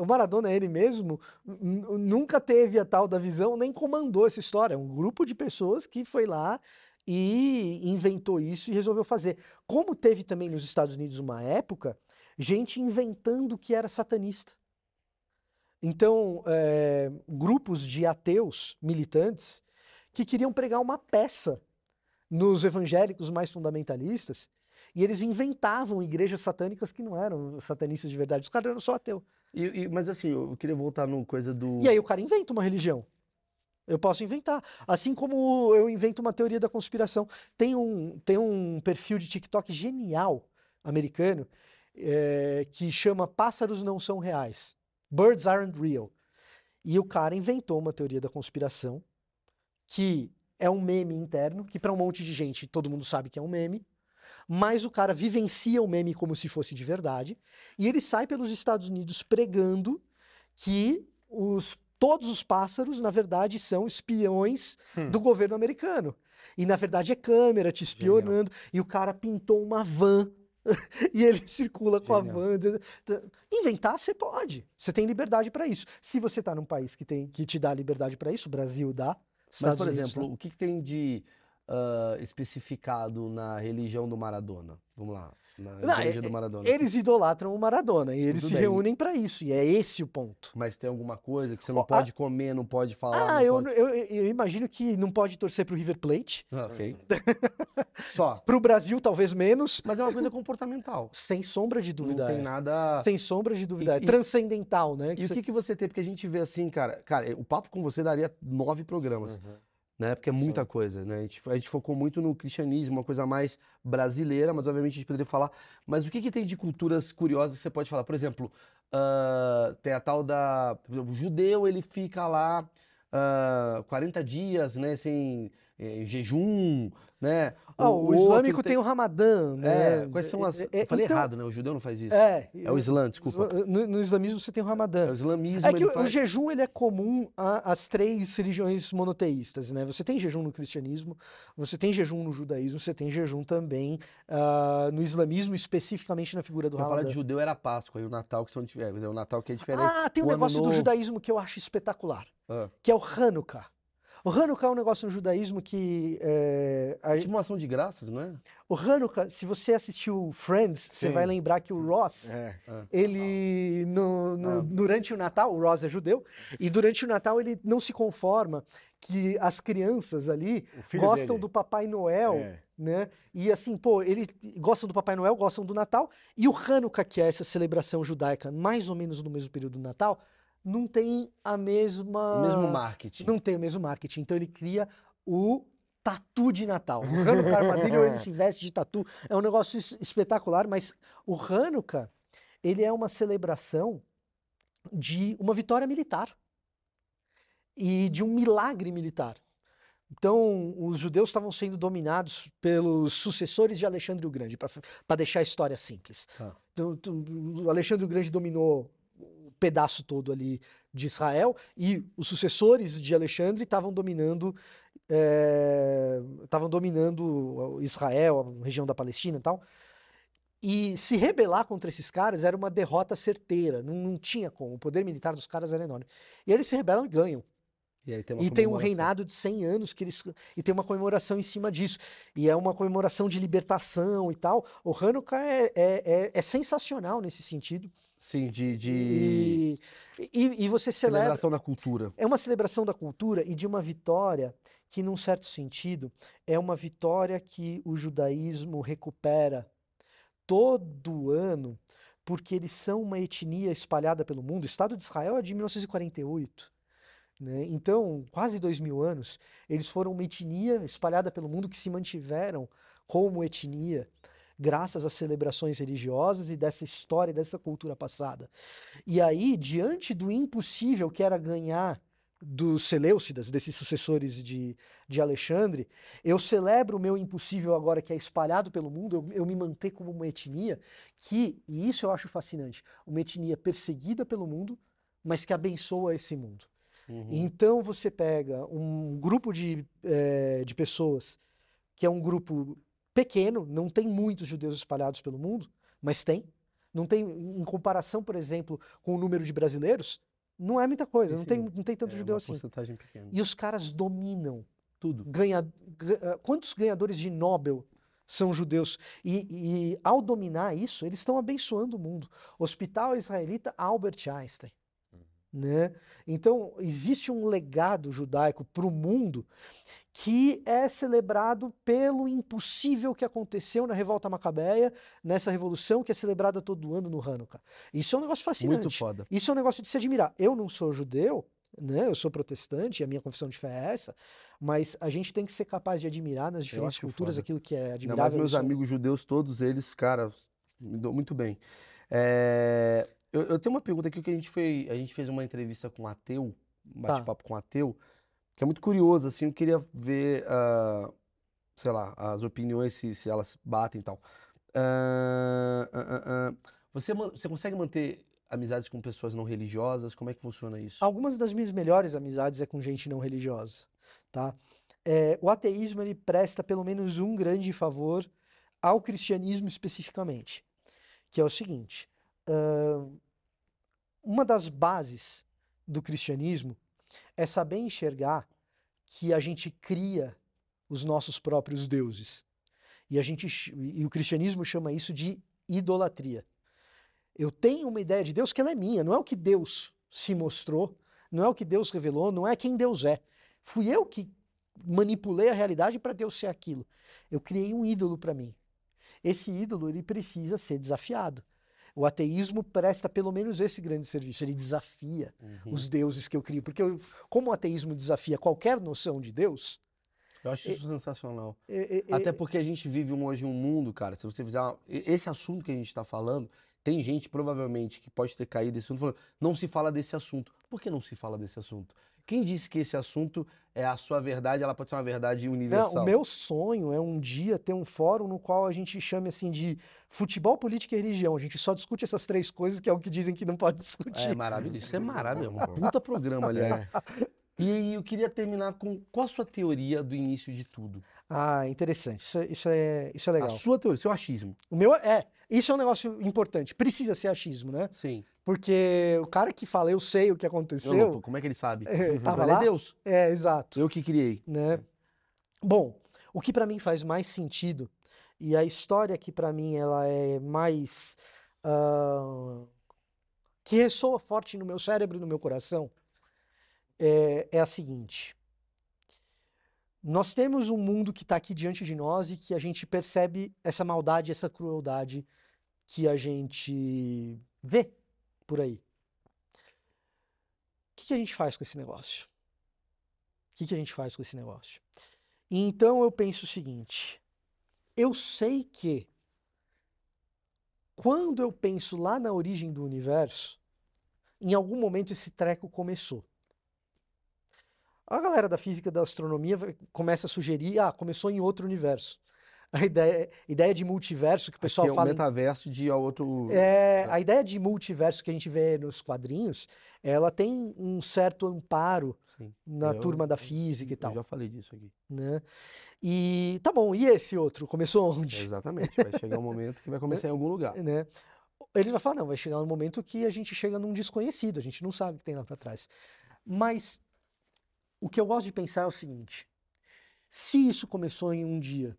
[SPEAKER 2] O Maradona, ele mesmo, nu- nunca teve a tal da visão, nem comandou essa história. É um grupo de pessoas que foi lá e inventou isso e resolveu fazer. Como teve também nos Estados Unidos uma época, gente inventando que era satanista. Então, eh, grupos de ateus militantes que queriam pregar uma peça nos evangélicos mais fundamentalistas e eles inventavam igrejas satânicas que não eram satanistas de verdade. Os caras eram só ateu.
[SPEAKER 1] E, e- mas assim, eu queria voltar no coisa do.
[SPEAKER 2] E aí o cara inventa uma religião. Eu posso inventar. Assim como eu invento uma teoria da conspiração. Tem um, tem um perfil de TikTok genial americano eh, que chama Pássaros Não São Reais. Birds Aren't Real. E o cara inventou uma teoria da conspiração que é um meme interno, que para um monte de gente todo mundo sabe que é um meme, mas o cara vivencia o meme como se fosse de verdade, e ele sai pelos Estados Unidos pregando que os, todos os pássaros, na verdade, são espiões
[SPEAKER 3] Hum.
[SPEAKER 2] do governo americano. E na verdade é câmera te espionando, e o cara pintou uma van. E ele circula com
[SPEAKER 1] Genial.
[SPEAKER 2] a van. Inventar você pode. Você tem liberdade para isso. Se você está num país que, tem, que te dá liberdade para isso, o Brasil dá.
[SPEAKER 1] Mas,
[SPEAKER 2] Estados
[SPEAKER 1] por
[SPEAKER 2] Unidos
[SPEAKER 1] exemplo, o que, que tem de ah, especificado na religião do Maradona? Vamos lá. Na
[SPEAKER 2] Não,
[SPEAKER 1] igreja
[SPEAKER 2] é-
[SPEAKER 1] do Maradona.
[SPEAKER 2] Eles idolatram o Maradona e eles
[SPEAKER 1] Tudo
[SPEAKER 2] se
[SPEAKER 1] bem.
[SPEAKER 2] reúnem para isso. E é esse o ponto.
[SPEAKER 1] Mas tem alguma coisa que você não
[SPEAKER 2] a-
[SPEAKER 1] pode comer, não pode falar?
[SPEAKER 2] Ah, eu,
[SPEAKER 1] pode...
[SPEAKER 2] eu, eu imagino que não pode torcer pro River Plate.
[SPEAKER 1] Ah, ok. Só.
[SPEAKER 2] Pro Brasil, talvez menos.
[SPEAKER 1] Mas é uma coisa comportamental.
[SPEAKER 2] Sem sombra de dúvida.
[SPEAKER 1] não tem
[SPEAKER 2] é.
[SPEAKER 1] nada.
[SPEAKER 2] Sem sombra de dúvida.
[SPEAKER 1] E-
[SPEAKER 2] é transcendental, né?
[SPEAKER 1] E o que, que você tem? Porque a gente vê assim, cara. Cara, o papo com você daria nove programas.
[SPEAKER 3] Uhum.
[SPEAKER 1] Né? Porque é muita coisa, né? A gente, a gente focou muito no cristianismo, uma coisa mais brasileira, mas obviamente a gente poderia falar. Mas o que, que tem de culturas curiosas que você pode falar? Por exemplo, ah, tem a tal da. Exemplo, o judeu ele fica lá ah, 40 dias, né? Sem eh, jejum, né?
[SPEAKER 2] Ah, o,
[SPEAKER 1] outro
[SPEAKER 2] islâmico tem... o Ramadã, né?
[SPEAKER 1] É, quais são as.
[SPEAKER 2] É, é,
[SPEAKER 1] eu falei
[SPEAKER 2] então,
[SPEAKER 1] errado, né? O judeu não faz isso.
[SPEAKER 2] É,
[SPEAKER 1] É o Islã, desculpa.
[SPEAKER 2] No, no islamismo você tem o
[SPEAKER 1] É
[SPEAKER 2] Ramadã.
[SPEAKER 1] o islamismo,
[SPEAKER 2] É que o, o
[SPEAKER 1] faz.
[SPEAKER 2] jejum ele é comum às três religiões monoteístas, né? Você tem jejum no cristianismo, você tem jejum no judaísmo, você tem jejum também ah, no islamismo, especificamente na figura do
[SPEAKER 1] falar
[SPEAKER 2] Ramadã.
[SPEAKER 1] de judeu era Páscoa e o Natal que são dif- é, o Natal que é diferente.
[SPEAKER 2] Ah, tem um
[SPEAKER 1] o
[SPEAKER 2] negócio do
[SPEAKER 1] Novo.
[SPEAKER 2] judaísmo que eu acho espetacular,
[SPEAKER 1] Ah.
[SPEAKER 2] que é o Hanukkah. O Hanukkah é um negócio no judaísmo que é, a-
[SPEAKER 1] Tipo uma ação de graças, não é?
[SPEAKER 2] o Hanukkah, se você assistiu Friends, você vai lembrar que o Ross,
[SPEAKER 3] É.
[SPEAKER 2] ele no- no-
[SPEAKER 1] Ah.
[SPEAKER 2] durante o Natal, o Ross é judeu, e durante o Natal ele não se conforma que as crianças ali gostam
[SPEAKER 3] dele.
[SPEAKER 2] do Papai Noel,
[SPEAKER 3] É.
[SPEAKER 2] né? E assim, pô, eles gostam do Papai Noel, gostam do Natal, e o Hanukkah, que é essa celebração judaica, mais ou menos no mesmo período do Natal, não tem a mesma
[SPEAKER 1] O mesmo marketing.
[SPEAKER 2] não tem o mesmo marketing. Então ele cria o tatu de Natal. O Hanukkah Armadilho ele se veste de tatu. É um negócio es- espetacular, mas o Hanukkah, ele é uma celebração de uma vitória militar e de um milagre militar. Então, os judeus estavam sendo dominados pelos sucessores de Alexandre o Grande, para deixar a história simples.
[SPEAKER 1] Tá.
[SPEAKER 2] Então, Alexandre o Grande dominou pedaço todo ali de Israel e os sucessores de Alexandre estavam dominando eh, estavam dominando Israel, a região da Palestina e tal. E se rebelar contra esses caras era uma derrota certeira, não, não tinha como. O poder militar dos caras era enorme. E eles se rebelam e ganham.
[SPEAKER 1] E aí tem uma
[SPEAKER 2] E tem um reinado de 100 anos que eles e tem uma comemoração em cima disso. E é uma comemoração de libertação e tal. O Hanukkah é, é, é, é sensacional nesse sentido.
[SPEAKER 1] Sim, de, de
[SPEAKER 2] E, e, e você celebra.
[SPEAKER 1] celebração da cultura.
[SPEAKER 2] É uma celebração da cultura e de uma vitória que, num certo sentido, é uma vitória que o judaísmo recupera todo ano, porque eles são uma etnia espalhada pelo mundo. O Estado de Israel é de 1948. Né? Então, quase dois mil anos, eles foram uma etnia espalhada pelo mundo que se mantiveram como etnia, graças às celebrações religiosas e dessa história, dessa cultura passada. E aí, diante do impossível que era ganhar dos Seleucidas, desses sucessores de, de Alexandre, eu celebro o meu impossível agora que é espalhado pelo mundo, eu, eu me manter como uma etnia que, e isso eu acho fascinante, uma etnia perseguida pelo mundo, mas que abençoa esse mundo.
[SPEAKER 1] Uhum.
[SPEAKER 2] Então você pega um grupo de, eh, de pessoas que é um grupo pequeno, não tem muitos judeus espalhados pelo mundo, mas tem. Não tem, em comparação, por exemplo, com o número de brasileiros, não é muita coisa,
[SPEAKER 1] Sim,
[SPEAKER 2] não tem, não tem tanto
[SPEAKER 1] é
[SPEAKER 2] judeu assim.
[SPEAKER 1] porcentagem pequena.
[SPEAKER 2] E os caras dominam.
[SPEAKER 1] Tudo.
[SPEAKER 2] Ganha, ga- eh, quantos ganhadores de Nobel são judeus? E, e ao dominar isso, eles estão abençoando o mundo. Hospital Israelita Albert Einstein. Né? Então, existe um legado judaico para o mundo que é celebrado pelo impossível que aconteceu na Revolta Macabeia, nessa revolução que é celebrada todo ano no Hanukkah. Isso é um negócio fascinante.
[SPEAKER 1] Muito foda.
[SPEAKER 2] Isso é um negócio de se admirar. Eu não sou judeu, né? Eu sou protestante, a minha confissão de fé é essa, mas a gente tem que ser capaz de admirar nas diferentes culturas
[SPEAKER 1] foda.
[SPEAKER 2] aquilo que é admirável.
[SPEAKER 1] meus
[SPEAKER 2] isso é um-
[SPEAKER 1] amigos judeus, todos eles, cara, me dão muito bem. É, eu, eu tenho uma pergunta aqui que a gente foi, a gente fez uma entrevista com um ateu, um
[SPEAKER 2] Tá.
[SPEAKER 1] bate-papo com um ateu, que é muito curioso, assim, eu queria ver, ah, sei lá, as opiniões, se, se elas batem e tal. Ah, ah. Você, você consegue manter amizades com pessoas não religiosas? Como é que funciona isso?
[SPEAKER 2] Algumas das minhas melhores amizades é com gente não religiosa, tá? É, o ateísmo ele presta pelo menos um grande favor ao cristianismo especificamente, que é o seguinte: ahn, uma das bases do cristianismo é saber enxergar que a gente cria os nossos próprios deuses. E a gente e o cristianismo chama isso de idolatria. Eu tenho uma ideia de Deus que ela é minha, não é o que Deus se mostrou, não é o que Deus revelou, não é quem Deus é. Fui eu que manipulei a realidade para Deus ser aquilo. Eu criei um ídolo para mim. Esse ídolo ele precisa ser desafiado. O ateísmo presta pelo menos esse grande serviço, ele desafia
[SPEAKER 1] Uhum.
[SPEAKER 2] os deuses que eu crio, porque eu- como o ateísmo desafia qualquer noção de Deus,
[SPEAKER 1] Eu acho isso sensacional.
[SPEAKER 2] é- é-
[SPEAKER 1] Até
[SPEAKER 2] é-
[SPEAKER 1] porque a gente vive hoje um mundo, cara, se você fizer uma- esse assunto que a gente está falando, tem gente provavelmente que pode ter caído desse assunto falando, não se fala desse assunto. Por que não se fala desse assunto? Quem disse que esse assunto é a sua verdade, ela pode ser uma verdade
[SPEAKER 2] Não,
[SPEAKER 1] universal?
[SPEAKER 2] o meu sonho é um dia ter um fórum no qual a gente chame assim de futebol, política e religião. A gente só discute essas três coisas que é o que dizem que não pode discutir.
[SPEAKER 1] É maravilhoso, isso é maravilhoso, um puta programa, aliás. E eu queria terminar com qual a sua teoria do início de tudo?
[SPEAKER 2] Ah, interessante. Isso, é- isso é, isso é
[SPEAKER 1] A
[SPEAKER 2] legal.
[SPEAKER 1] sua teoria, seu achismo.
[SPEAKER 2] O meu é, isso é um negócio importante. Precisa ser achismo, né?
[SPEAKER 1] Sim.
[SPEAKER 2] Porque o cara que fala, eu sei o que
[SPEAKER 1] Não, não,
[SPEAKER 2] aconteceu,
[SPEAKER 1] pô, como é que ele sabe?
[SPEAKER 2] É, tava
[SPEAKER 1] é
[SPEAKER 2] lá?
[SPEAKER 1] Deus.
[SPEAKER 2] é exato.
[SPEAKER 1] Eu que criei.
[SPEAKER 2] né? Bom, o que para mim faz mais sentido e a história que para mim ela é mais ah, que ressoa forte no meu cérebro e no meu coração é, é a seguinte: nós temos um mundo que está aqui diante de nós e que a gente percebe essa maldade, essa crueldade que a gente vê por aí. O que que a gente faz com esse negócio? O que que a gente faz com esse negócio? Então eu penso o seguinte: eu sei que quando eu penso lá na origem do universo, em algum momento esse treco começou. A galera da física da astronomia começa a sugerir, ah, começou em outro universo. A ideia, ideia de multiverso que o pessoal
[SPEAKER 1] Aqui é
[SPEAKER 2] fala em
[SPEAKER 1] metaverso de outro.
[SPEAKER 2] é, a ideia de multiverso que a gente vê nos quadrinhos, ela tem um certo amparo
[SPEAKER 1] Sim.
[SPEAKER 2] na
[SPEAKER 1] Eu-
[SPEAKER 2] turma da física e
[SPEAKER 1] Eu
[SPEAKER 2] tal,
[SPEAKER 1] já falei disso aqui.
[SPEAKER 2] né? E tá bom, e esse outro? Começou onde?
[SPEAKER 1] Exatamente. Vai chegar um momento que vai começar em algum lugar.
[SPEAKER 2] Né? Ele vai falar, não, vai chegar um momento que a gente chega num desconhecido, a gente não sabe o que tem lá para trás. Mas o que eu gosto de pensar é o seguinte: se isso começou em um dia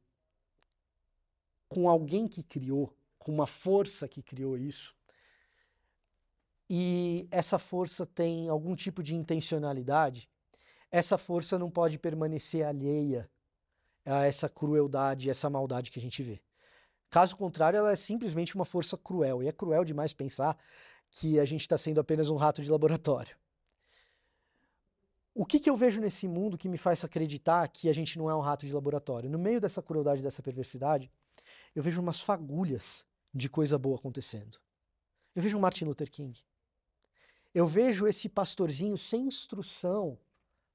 [SPEAKER 2] com alguém que criou, com uma força que criou isso, e essa força tem algum tipo de intencionalidade, essa força não pode permanecer alheia a essa crueldade, essa maldade que a gente vê. Caso contrário, ela é simplesmente uma força cruel. E é cruel demais pensar que a gente está sendo apenas um rato de laboratório. O que, que eu vejo nesse mundo que me faz acreditar que a gente não é um rato de laboratório? No meio dessa crueldade, dessa perversidade, eu vejo umas fagulhas de coisa boa acontecendo. Eu vejo Martin Luther King. Eu vejo esse pastorzinho sem instrução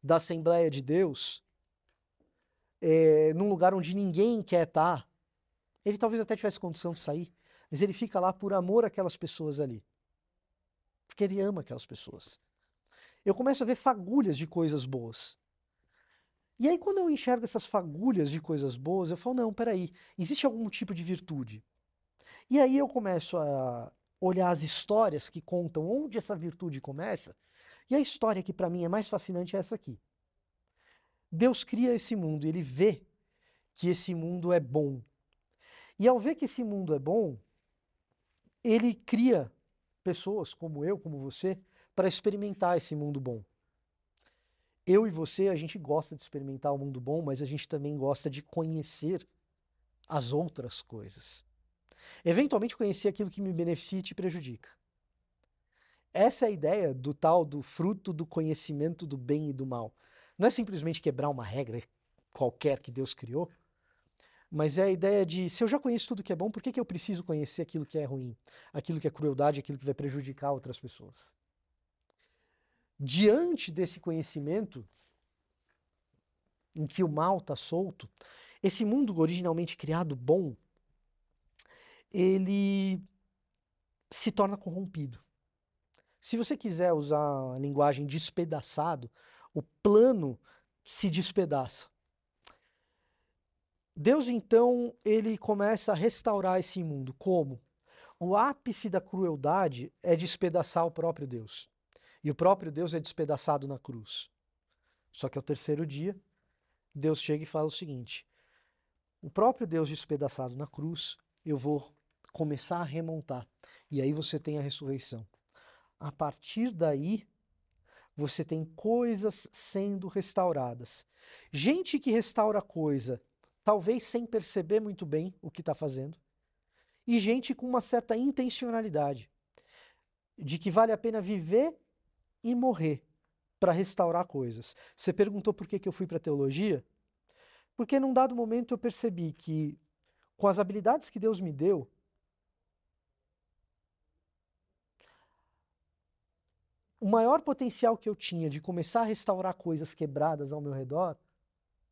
[SPEAKER 2] da Assembleia de Deus, é, num lugar onde ninguém quer estar, ele talvez até tivesse condição de sair, mas ele fica lá por amor àquelas pessoas ali. Porque ele ama aquelas pessoas. Eu começo a ver fagulhas de coisas boas. E aí, quando eu enxergo essas fagulhas de coisas boas, eu falo: não, peraí, existe algum tipo de virtude. E aí eu começo a olhar as histórias que contam onde essa virtude começa. E a história que para mim é mais fascinante é essa aqui. Deus cria esse mundo e ele vê que esse mundo é bom. E ao ver que esse mundo é bom, ele cria pessoas como eu, como você, para experimentar esse mundo bom. Eu e você, a gente gosta de experimentar o mundo bom, mas a gente também gosta de conhecer as outras coisas. Eventualmente conhecer aquilo que me beneficia e te prejudica. Essa é a ideia do tal do fruto do conhecimento do bem e do mal. Não é simplesmente quebrar uma regra qualquer que Deus criou, mas é a ideia de se eu já conheço tudo que é bom, por que, que eu preciso conhecer aquilo que é ruim, aquilo que é crueldade, aquilo que vai prejudicar outras pessoas? Diante desse conhecimento, em que o mal está solto, esse mundo originalmente criado bom, ele se torna corrompido. Se você quiser usar a linguagem despedaçado, o plano se despedaça. Deus então, ele começa a restaurar esse mundo. Como? O ápice da crueldade é despedaçar o próprio Deus. E o próprio Deus é despedaçado na cruz. Só que ao terceiro dia, Deus chega e fala o seguinte: o próprio Deus despedaçado na cruz, eu vou começar a remontar. E aí você tem a ressurreição. A partir daí, você tem coisas sendo restauradas. Gente que restaura coisa, talvez sem perceber muito bem o que está fazendo, e gente com uma certa intencionalidade de que vale a pena viver e morrer para restaurar coisas. Você perguntou por que, que eu fui para teologia? Porque num dado momento eu percebi que, com as habilidades que Deus me deu, o maior potencial que eu tinha de começar a restaurar coisas quebradas ao meu redor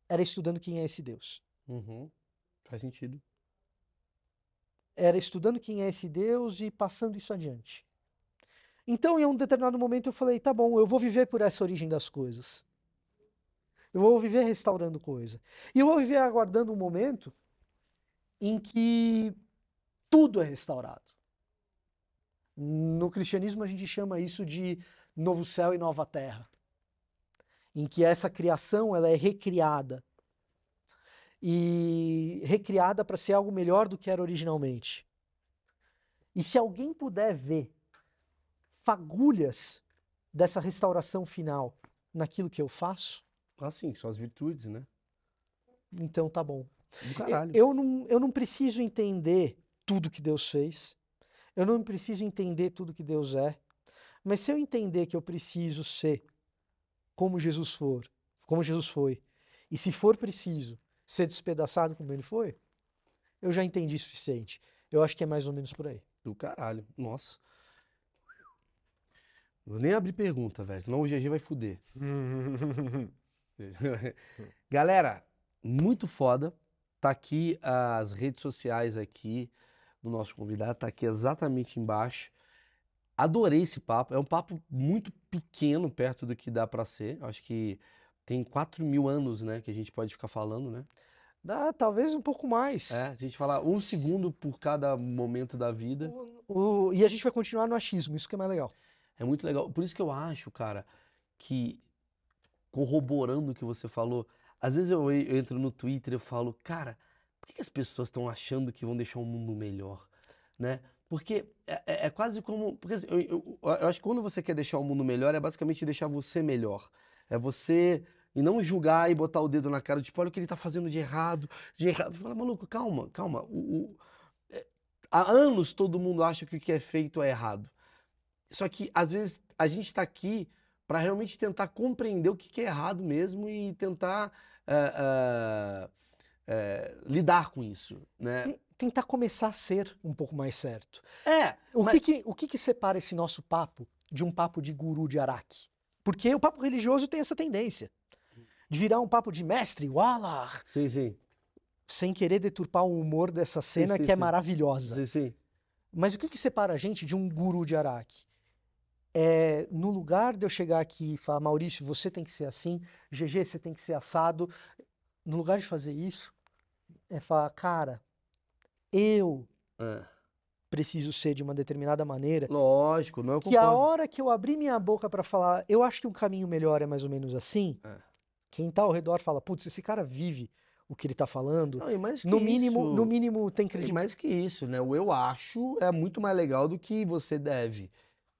[SPEAKER 2] era estudando quem é esse Deus.
[SPEAKER 1] Uhum. Faz sentido.
[SPEAKER 2] Era estudando quem é esse Deus e passando isso adiante. Então, em um determinado momento, eu falei: tá bom, eu vou viver por essa origem das coisas. Eu vou viver restaurando coisa. E eu vou viver aguardando um momento em que tudo é restaurado. No cristianismo, a gente chama isso de novo céu e nova terra, em que essa criação ela é recriada e recriada para ser algo melhor do que era originalmente. E se alguém puder ver fagulhas dessa restauração final naquilo que eu faço,
[SPEAKER 1] Ah, sim, são as virtudes, né?
[SPEAKER 2] então tá bom.
[SPEAKER 1] Do caralho.
[SPEAKER 2] Eu não, eu não preciso entender tudo que Deus fez. Eu não preciso entender tudo que Deus é. Mas se eu entender que eu preciso ser como Jesus for, como Jesus foi, e se for preciso ser despedaçado como ele foi, eu já entendi o suficiente. Eu acho que é mais ou menos por aí.
[SPEAKER 1] Do caralho. Nossa. Vou nem abrir pergunta, velho. Senão o GG vai fuder. Galera, muito foda. Tá aqui as redes sociais aqui do nosso convidado. Tá aqui exatamente embaixo. Adorei esse papo. É um papo muito pequeno perto do que dá pra ser. Acho que tem 4 mil anos, né? Que a gente pode ficar falando, né?
[SPEAKER 2] Dá, talvez um pouco mais.
[SPEAKER 1] É, a gente falar um segundo por cada momento da vida.
[SPEAKER 2] O- e a gente vai continuar no achismo, isso que é mais legal.
[SPEAKER 1] É muito legal. Por isso que eu acho, cara, que corroborando o que você falou, às vezes eu, eu entro no Twitter e falo, cara, por que que as pessoas estão achando que vão deixar o mundo melhor, né? Porque é, é- é quase como, porque assim, eu, eu- eu acho que quando você quer deixar o mundo melhor, é basicamente deixar você melhor. É você e não julgar e botar o dedo na cara, tipo, olha o que ele tá fazendo de errado, de errado. Fala, maluco, calma, calma. O, o- é, há anos todo mundo acha que o que é feito é errado. Só que às vezes a gente está aqui para realmente tentar compreender o que que é errado mesmo e tentar eh, eh, eh, lidar com isso, né?
[SPEAKER 2] Tentar começar a ser um pouco mais certo.
[SPEAKER 1] É,
[SPEAKER 2] O,
[SPEAKER 1] mas-
[SPEAKER 2] que, que, o que, que separa esse nosso papo de um papo de guru de Araque? Porque o papo religioso tem essa tendência. de virar um papo de mestre, Walar,
[SPEAKER 1] Sim, sim.
[SPEAKER 2] sem querer deturpar o humor dessa cena
[SPEAKER 1] sim,
[SPEAKER 2] que é
[SPEAKER 1] sim.
[SPEAKER 2] maravilhosa.
[SPEAKER 1] Sim, sim.
[SPEAKER 2] Mas o que, que separa a gente de um guru de Araque? É, no lugar de eu chegar aqui e falar, Maurício, você tem que ser assim, GG, você tem que ser assado. No lugar de fazer isso, é falar, cara, eu
[SPEAKER 1] É.
[SPEAKER 2] preciso ser de uma determinada maneira.
[SPEAKER 1] Lógico, não eu
[SPEAKER 2] Que a hora que eu abrir minha boca para falar, eu acho que um caminho melhor é mais ou menos assim,
[SPEAKER 1] É.
[SPEAKER 2] quem tá ao redor fala, putz, esse cara vive o que ele tá falando.
[SPEAKER 1] Não,
[SPEAKER 2] No mínimo,
[SPEAKER 1] isso-
[SPEAKER 2] no mínimo tem credibilidade.
[SPEAKER 1] mais que isso, né? O eu acho é muito mais legal do que você deve.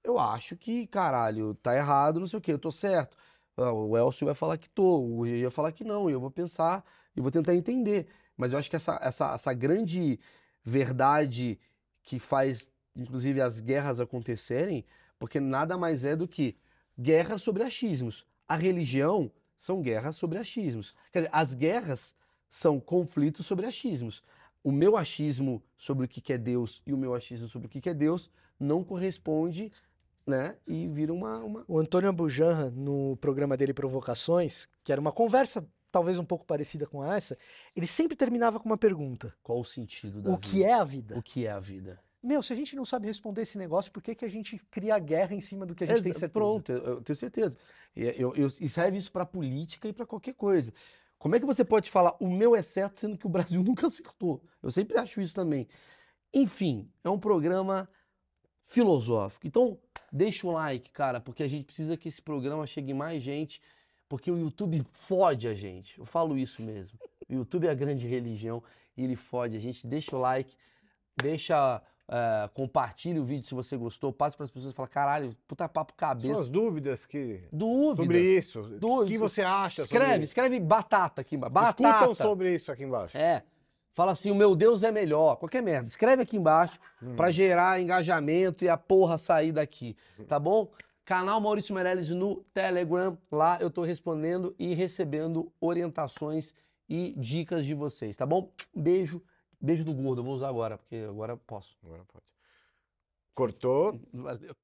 [SPEAKER 1] Eu acho que, caralho, tá errado, não sei o quê, eu tô certo. Ah, O Elcio vai falar que tô, o Gigi vai falar que não, e eu vou pensar e vou tentar entender. Mas eu acho que essa, essa, essa grande verdade que faz, inclusive, as guerras acontecerem, porque nada mais é do que guerras sobre achismos. A religião são guerras sobre achismos. Quer dizer, as guerras são conflitos sobre achismos. O meu achismo sobre o que é Deus e o meu achismo sobre o que é Deus não corresponde, né? E vira uma, uma...
[SPEAKER 2] O Antônio Abujanra, no programa dele Provocações, que era uma conversa talvez um pouco parecida com essa, ele sempre terminava com uma pergunta:
[SPEAKER 1] Qual o sentido da
[SPEAKER 2] O que
[SPEAKER 1] vida?
[SPEAKER 2] é a vida?
[SPEAKER 1] O que é a vida?
[SPEAKER 2] Meu, se a gente não sabe responder esse negócio, por que, que a gente cria guerra em cima do que a gente tem
[SPEAKER 1] Exa-
[SPEAKER 2] certeza?
[SPEAKER 1] Pronto, eu, eu tenho certeza. E, eu- eu- e serve isso para política e para qualquer coisa. Como é que você pode falar o meu é certo sendo que o Brasil nunca acertou? Eu sempre acho isso também. Enfim, é um programa filosófico. Então, deixa o like, cara, porque a gente precisa que esse programa chegue mais gente, porque o YouTube fode a gente. Eu falo isso mesmo. O YouTube é a grande religião e ele fode a gente. Deixa o like, deixa, eh, compartilhe o vídeo se você gostou, passe para as pessoas e fala, caralho, puta papo cabeça.
[SPEAKER 3] Suas dúvidas que...
[SPEAKER 1] Dúvidas.
[SPEAKER 3] sobre isso. O que você acha
[SPEAKER 1] Escreve, escreve batata aqui embaixo. Batata.
[SPEAKER 3] sobre isso aqui embaixo.
[SPEAKER 1] É. Fala assim, o meu Deus é melhor. Qualquer merda. Escreve aqui embaixo
[SPEAKER 3] Hum.
[SPEAKER 1] pra gerar engajamento e a porra sair daqui. Tá bom? Canal Maurício Meirelles no Telegram. Lá eu tô respondendo e recebendo orientações e dicas de vocês, tá bom? Beijo. Beijo do gordo. Eu vou usar agora, porque agora eu posso.
[SPEAKER 3] Agora pode. Cortou.
[SPEAKER 1] Valeu.